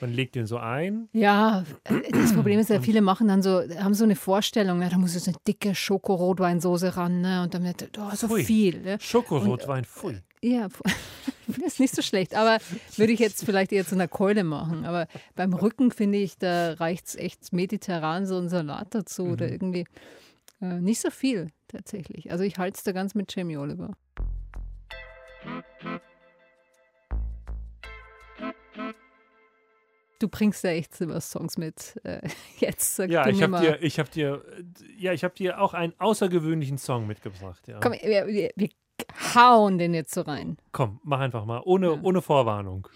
Man legt den so ein. Ja, äh, das Problem ist ja, viele machen dann so, haben so eine Vorstellung, ne, da muss jetzt eine dicke Schoko-Rotweinsoße ran, ne, und dann wird, oh, so Pfui. viel. Ne? Schokorotwein, pfui. Ja, das ist nicht so schlecht, aber würde ich jetzt vielleicht eher zu einer Keule machen. Aber beim Rücken finde ich, da reicht es echt mediterran, so ein Salat dazu oder Mhm. irgendwie äh, nicht so viel tatsächlich. Also ich halte es da ganz mit Jamie Oliver. Du bringst ja echt super Songs mit. Äh, jetzt sag Ja, ich habe dir, ich habe dir, äh, ja, ich habe dir auch einen außergewöhnlichen Song mitgebracht. Ja. Komm, wir, wir, wir hauen den jetzt so rein. Komm, mach einfach mal, ohne, Ja. ohne Vorwarnung.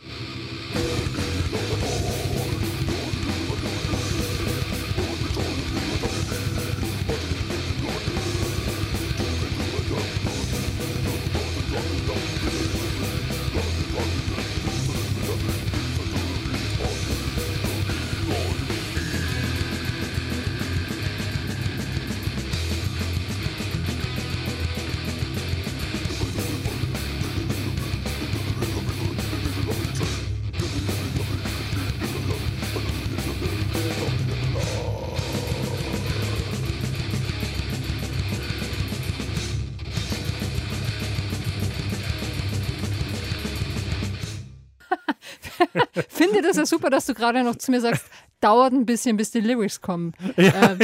Finde das ja super, dass du gerade noch zu mir sagst, dauert ein bisschen, bis die Lyrics kommen. ähm,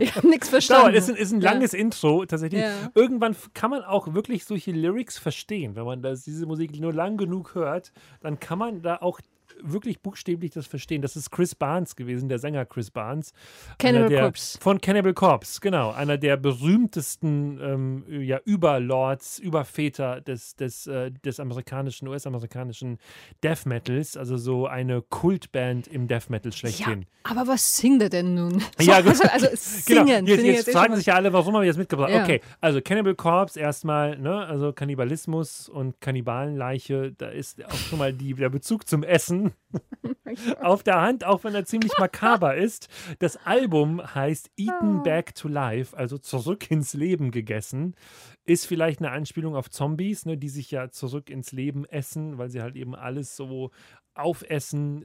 Ich habe nichts verstanden. Dauert, ist ein, ist ein Ja. langes Intro tatsächlich. Ja. Irgendwann kann man auch wirklich solche Lyrics verstehen. Wenn man das, diese Musik nur lang genug hört, dann kann man da auch wirklich buchstäblich das verstehen. Das ist Chris Barnes gewesen, der Sänger Chris Barnes. Cannibal der- Corpse. Von Cannibal Corpse, genau. Einer der berühmtesten ähm, ja, Überlords, Überväter des, des, äh, des amerikanischen, US-amerikanischen Death Metals. Also so eine Kultband im Death Metal Ja, schlechthin. aber was singt er denn nun? Ja, gut. also, also singen. Genau. Jetzt, ich jetzt eh fragen sich ja alle, warum haben wir jetzt mitgebracht? Ja. Okay, also Cannibal Corpse erstmal, ne, also Kannibalismus und Kannibalenleiche, da ist auch schon mal die, der Bezug zum Essen auf der Hand, auch wenn er ziemlich makaber ist. Das Album heißt Ah. Eaten Back to Life, also zurück ins Leben gegessen. Ist vielleicht eine Anspielung auf Zombies, ne, die sich ja zurück ins Leben essen, weil sie halt eben alles so aufessen,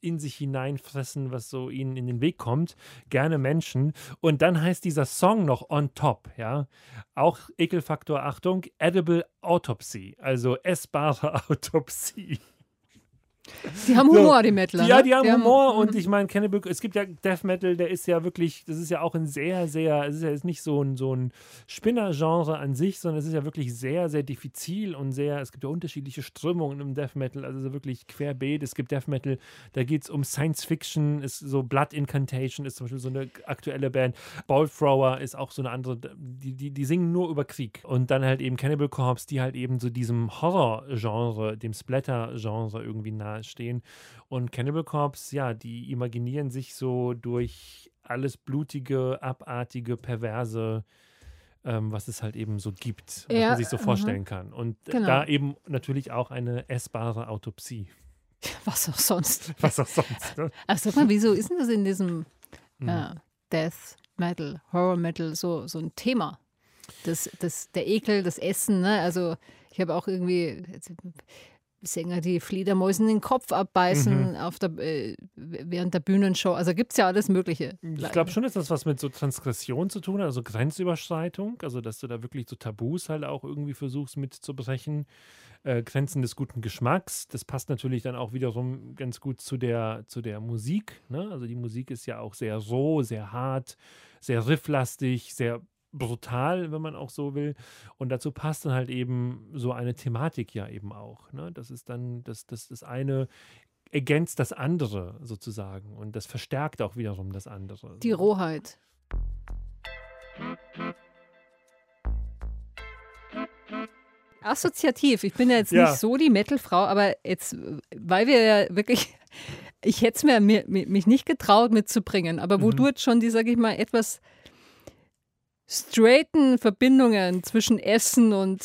in sich hineinfressen, was so ihnen in den Weg kommt. Gerne Menschen. Und dann heißt dieser Song noch On Top, ja. Auch Ekelfaktor, Achtung, Edible Autopsy, also essbare Autopsie. Die haben Humor, die Metaler. Ja, die haben Humor mhm. und ich meine, Cannibal, es gibt ja Death Metal, der ist ja wirklich, das ist ja auch ein sehr, sehr, es ist ja jetzt nicht so ein, so ein Spinner-Genre an sich, sondern es ist ja wirklich sehr, sehr diffizil und sehr, es gibt ja unterschiedliche Strömungen im Death Metal, also so wirklich querbeet. Es gibt Death Metal, da geht es um Science Fiction, ist so Blood Incantation ist zum Beispiel so eine aktuelle Band. Ball Thrower ist auch so eine andere, die, die, die singen nur über Krieg. Und dann halt eben Cannibal Corpse, die halt eben so diesem Horror-Genre, dem Splatter-Genre irgendwie nahestehen. Und Cannibal Corpse, ja, die imaginieren sich so durch alles blutige, abartige, perverse, ähm, was es halt eben so gibt, was Ja, man sich so vorstellen kann. Und Genau. da eben natürlich auch eine essbare Autopsie. Was auch sonst. Was auch sonst. Ne? Ach, sag mal, wieso ist denn das in diesem Hm. ja, Death Metal, Horror Metal so, so ein Thema? Das, das, der Ekel, das Essen, ne? Also ich habe auch irgendwie Sänger, die Fledermäusen den Kopf abbeißen Mhm. auf der, äh, während der Bühnenshow. Also gibt es ja alles Mögliche. Ich glaube schon, dass das was mit so Transgression zu tun hat, also Grenzüberschreitung, also dass du da wirklich so Tabus halt auch irgendwie versuchst mitzubrechen, äh, Grenzen des guten Geschmacks. Das passt natürlich dann auch wiederum ganz gut zu der, zu der Musik. Ne? Also die Musik ist ja auch sehr roh, sehr hart, sehr rifflastig, sehr brutal, wenn man auch so will. Und dazu passt dann halt eben so eine Thematik ja eben auch. Ne? Das ist dann, das, das, das eine ergänzt das andere sozusagen und das verstärkt auch wiederum das andere. Die Rohheit. Assoziativ. Ich bin ja jetzt Ja. nicht so die Metal-Frau, aber jetzt, weil wir ja wirklich, ich hätte es mir, mir mi- mich nicht getraut mitzubringen, aber wo Mhm. du jetzt schon die, sag ich mal, etwas straighten Verbindungen zwischen Essen und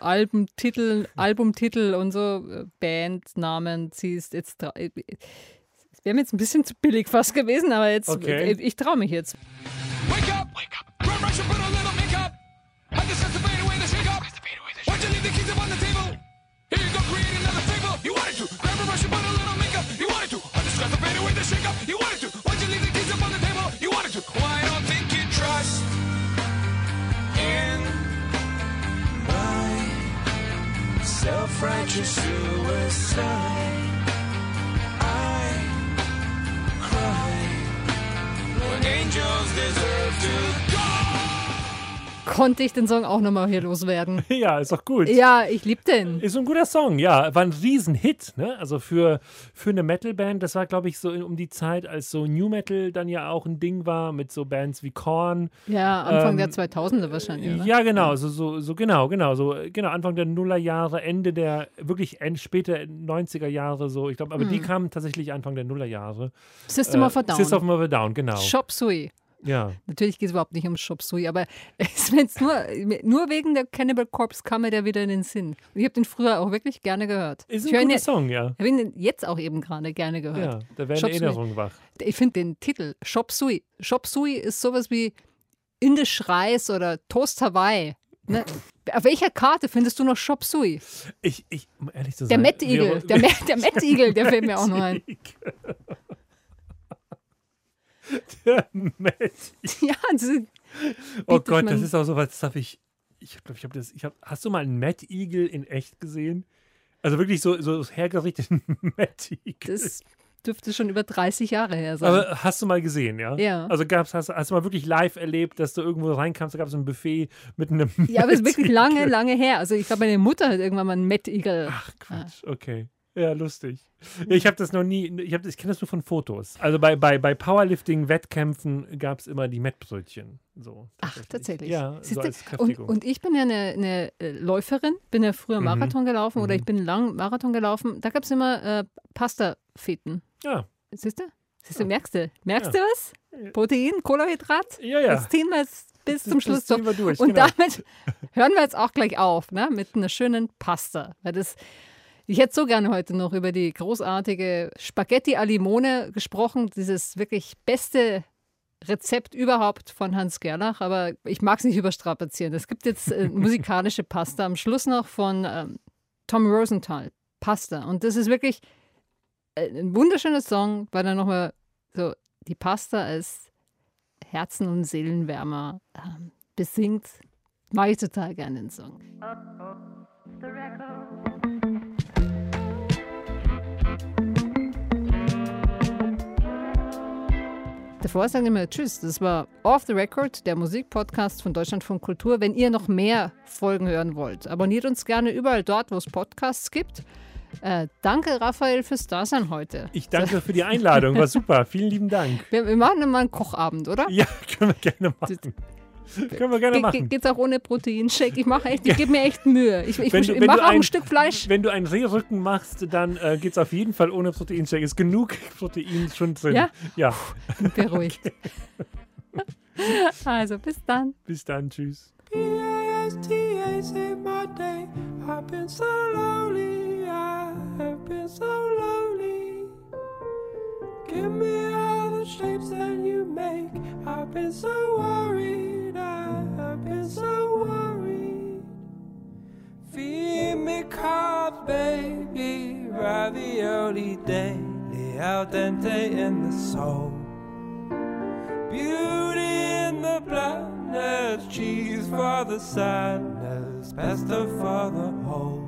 Albumtitel, Albumtitel und so äh, Bandnamen ziehst, jetzt äh, es wäre mir jetzt ein bisschen zu billig fast gewesen, aber jetzt, Okay. äh, ich traue mich jetzt. Wake up! Wake up! You leave the keys up on the table? Here you go, create another fable. You wanted to. Why'd you leave the keys up on the table? You wanted to. I don't think you trust self-righteous suicide. I cry when angels deserve to. Konnte ich den Song auch nochmal hier loswerden? Ja, ist doch gut. Ja, ich liebe den. Ist ein guter Song, ja. War ein Riesenhit, ne? Also für, für eine Metalband, das war, glaube ich, so um die Zeit, als so New Metal dann ja auch ein Ding war, mit so Bands wie Korn. Ja, Anfang Ähm, der 2000er wahrscheinlich, oder? Ja, genau, so, so, so genau, genau, so genau, Anfang der Nullerjahre, Ende der wirklich end, später 90er Jahre, so, ich glaube, aber die kamen tatsächlich Anfang der Nullerjahre. System Äh, of a Down. System of a Down, genau. Shop Sui. Ja. Natürlich geht es überhaupt nicht um Shop Sui, aber es wenn's nur, nur wegen der Cannibal Corpse kam mir der wieder in den Sinn. Und ich habe den früher auch wirklich gerne gehört. Ist ich ein guter Song, ja. ich habe ihn jetzt auch eben gerade gerne gehört. Ja, da werden Shop Sui. Erinnerungen wach. Ich finde den Titel Shop Sui. Shop Sui ist sowas wie Indisch Reis oder Toast Hawaii. Ne? Auf welcher Karte findest du noch Shop Sui? Ich, ich, um ehrlich zu Der sein. Mettigel. wäre- Der, der Mettigel, der fällt mir auch noch ein. Der Met Ja, das ist- Oh Gott, das ist auch so was, das habe ich. Ich glaube, ich habe das. Ich hab, hast du mal einen Mad Eagle in echt gesehen? Also wirklich so, so hergerichteten Mad Eagle. das dürfte schon über 30 Jahre her sein. Aber hast du mal gesehen, ja? Ja. Also gab's, hast, hast du mal wirklich live erlebt, dass du irgendwo reinkamst, da gab es ein Buffet mit einem. Ja, aber es ist Mad wirklich lange, lange her. Also ich glaube, meine Mutter hat irgendwann mal einen Met Eagle. Ach Quatsch, okay. Ja, lustig. Ja, Ich habe das noch nie, ich, hab ich kenne das nur von Fotos. Also bei, bei, bei Powerlifting-Wettkämpfen gab es immer die Mettbrötchen. So, Ach, tatsächlich. Ja, so Siehste? als und, und ich bin ja eine, eine äh, Läuferin, bin ja früher Mhm. Marathon gelaufen oder Mhm. ich bin lang Marathon gelaufen. Da gab es immer äh, Pasta-Feten. ja, Siehst du? Siehst du, merkst du? Merkst Ja. du was? Protein, Kohlenhydrat? ja, ja. Das ziehen wir jetzt bis zum Schluss durch. durch, Und genau. damit hören wir jetzt auch gleich auf, ne? mit einer schönen Pasta. Weil das, ich hätte so gerne heute noch über die großartige Spaghetti al Limone gesprochen, dieses wirklich beste Rezept überhaupt von Hans Gerlach, aber ich mag es nicht überstrapazieren. Es gibt jetzt äh, musikalische Pasta am Schluss noch von ähm, Tom Rosenthal, Pasta. Und das ist wirklich äh, ein wunderschöner Song, weil er nochmal so die Pasta als Herzen- und Seelenwärmer ähm, besingt. Mag ich total gerne den Song. Davor sagen wir Tschüss. Das war Off the Record, der Musikpodcast von Deutschlandfunk Kultur. Wenn ihr noch mehr Folgen hören wollt, abonniert uns gerne überall dort, wo es Podcasts gibt. Äh, danke, Raphael, fürs Dasein heute. Ich danke für die Einladung, war super. Vielen lieben Dank. Wir, wir machen immer einen Kochabend, oder? Ja, können wir gerne machen. Können wir gerne Ge ge machen. geht's auch ohne Proteinshake? Ich mache echt, ich gebe mir echt Mühe. Ich, ich, ich, mache auch ein ein- Stück Fleisch. Wenn du einen Rehrücken machst, dann äh, geht es auf jeden Fall ohne Proteinshake. Ist genug Protein schon drin. Ja? Ja, Bin beruhigt. also, bis dann. bis dann. Tschüss. P-A-S-T-A saved my day. I've been so lonely, I have been so lonely. Give me all the shapes that you make. I've been so worried, I have been so worried. Feed me carbs, baby, ravioli daily, al dente in the soul. Beauty in the blindness, cheese for the sadness, pesto for the whole.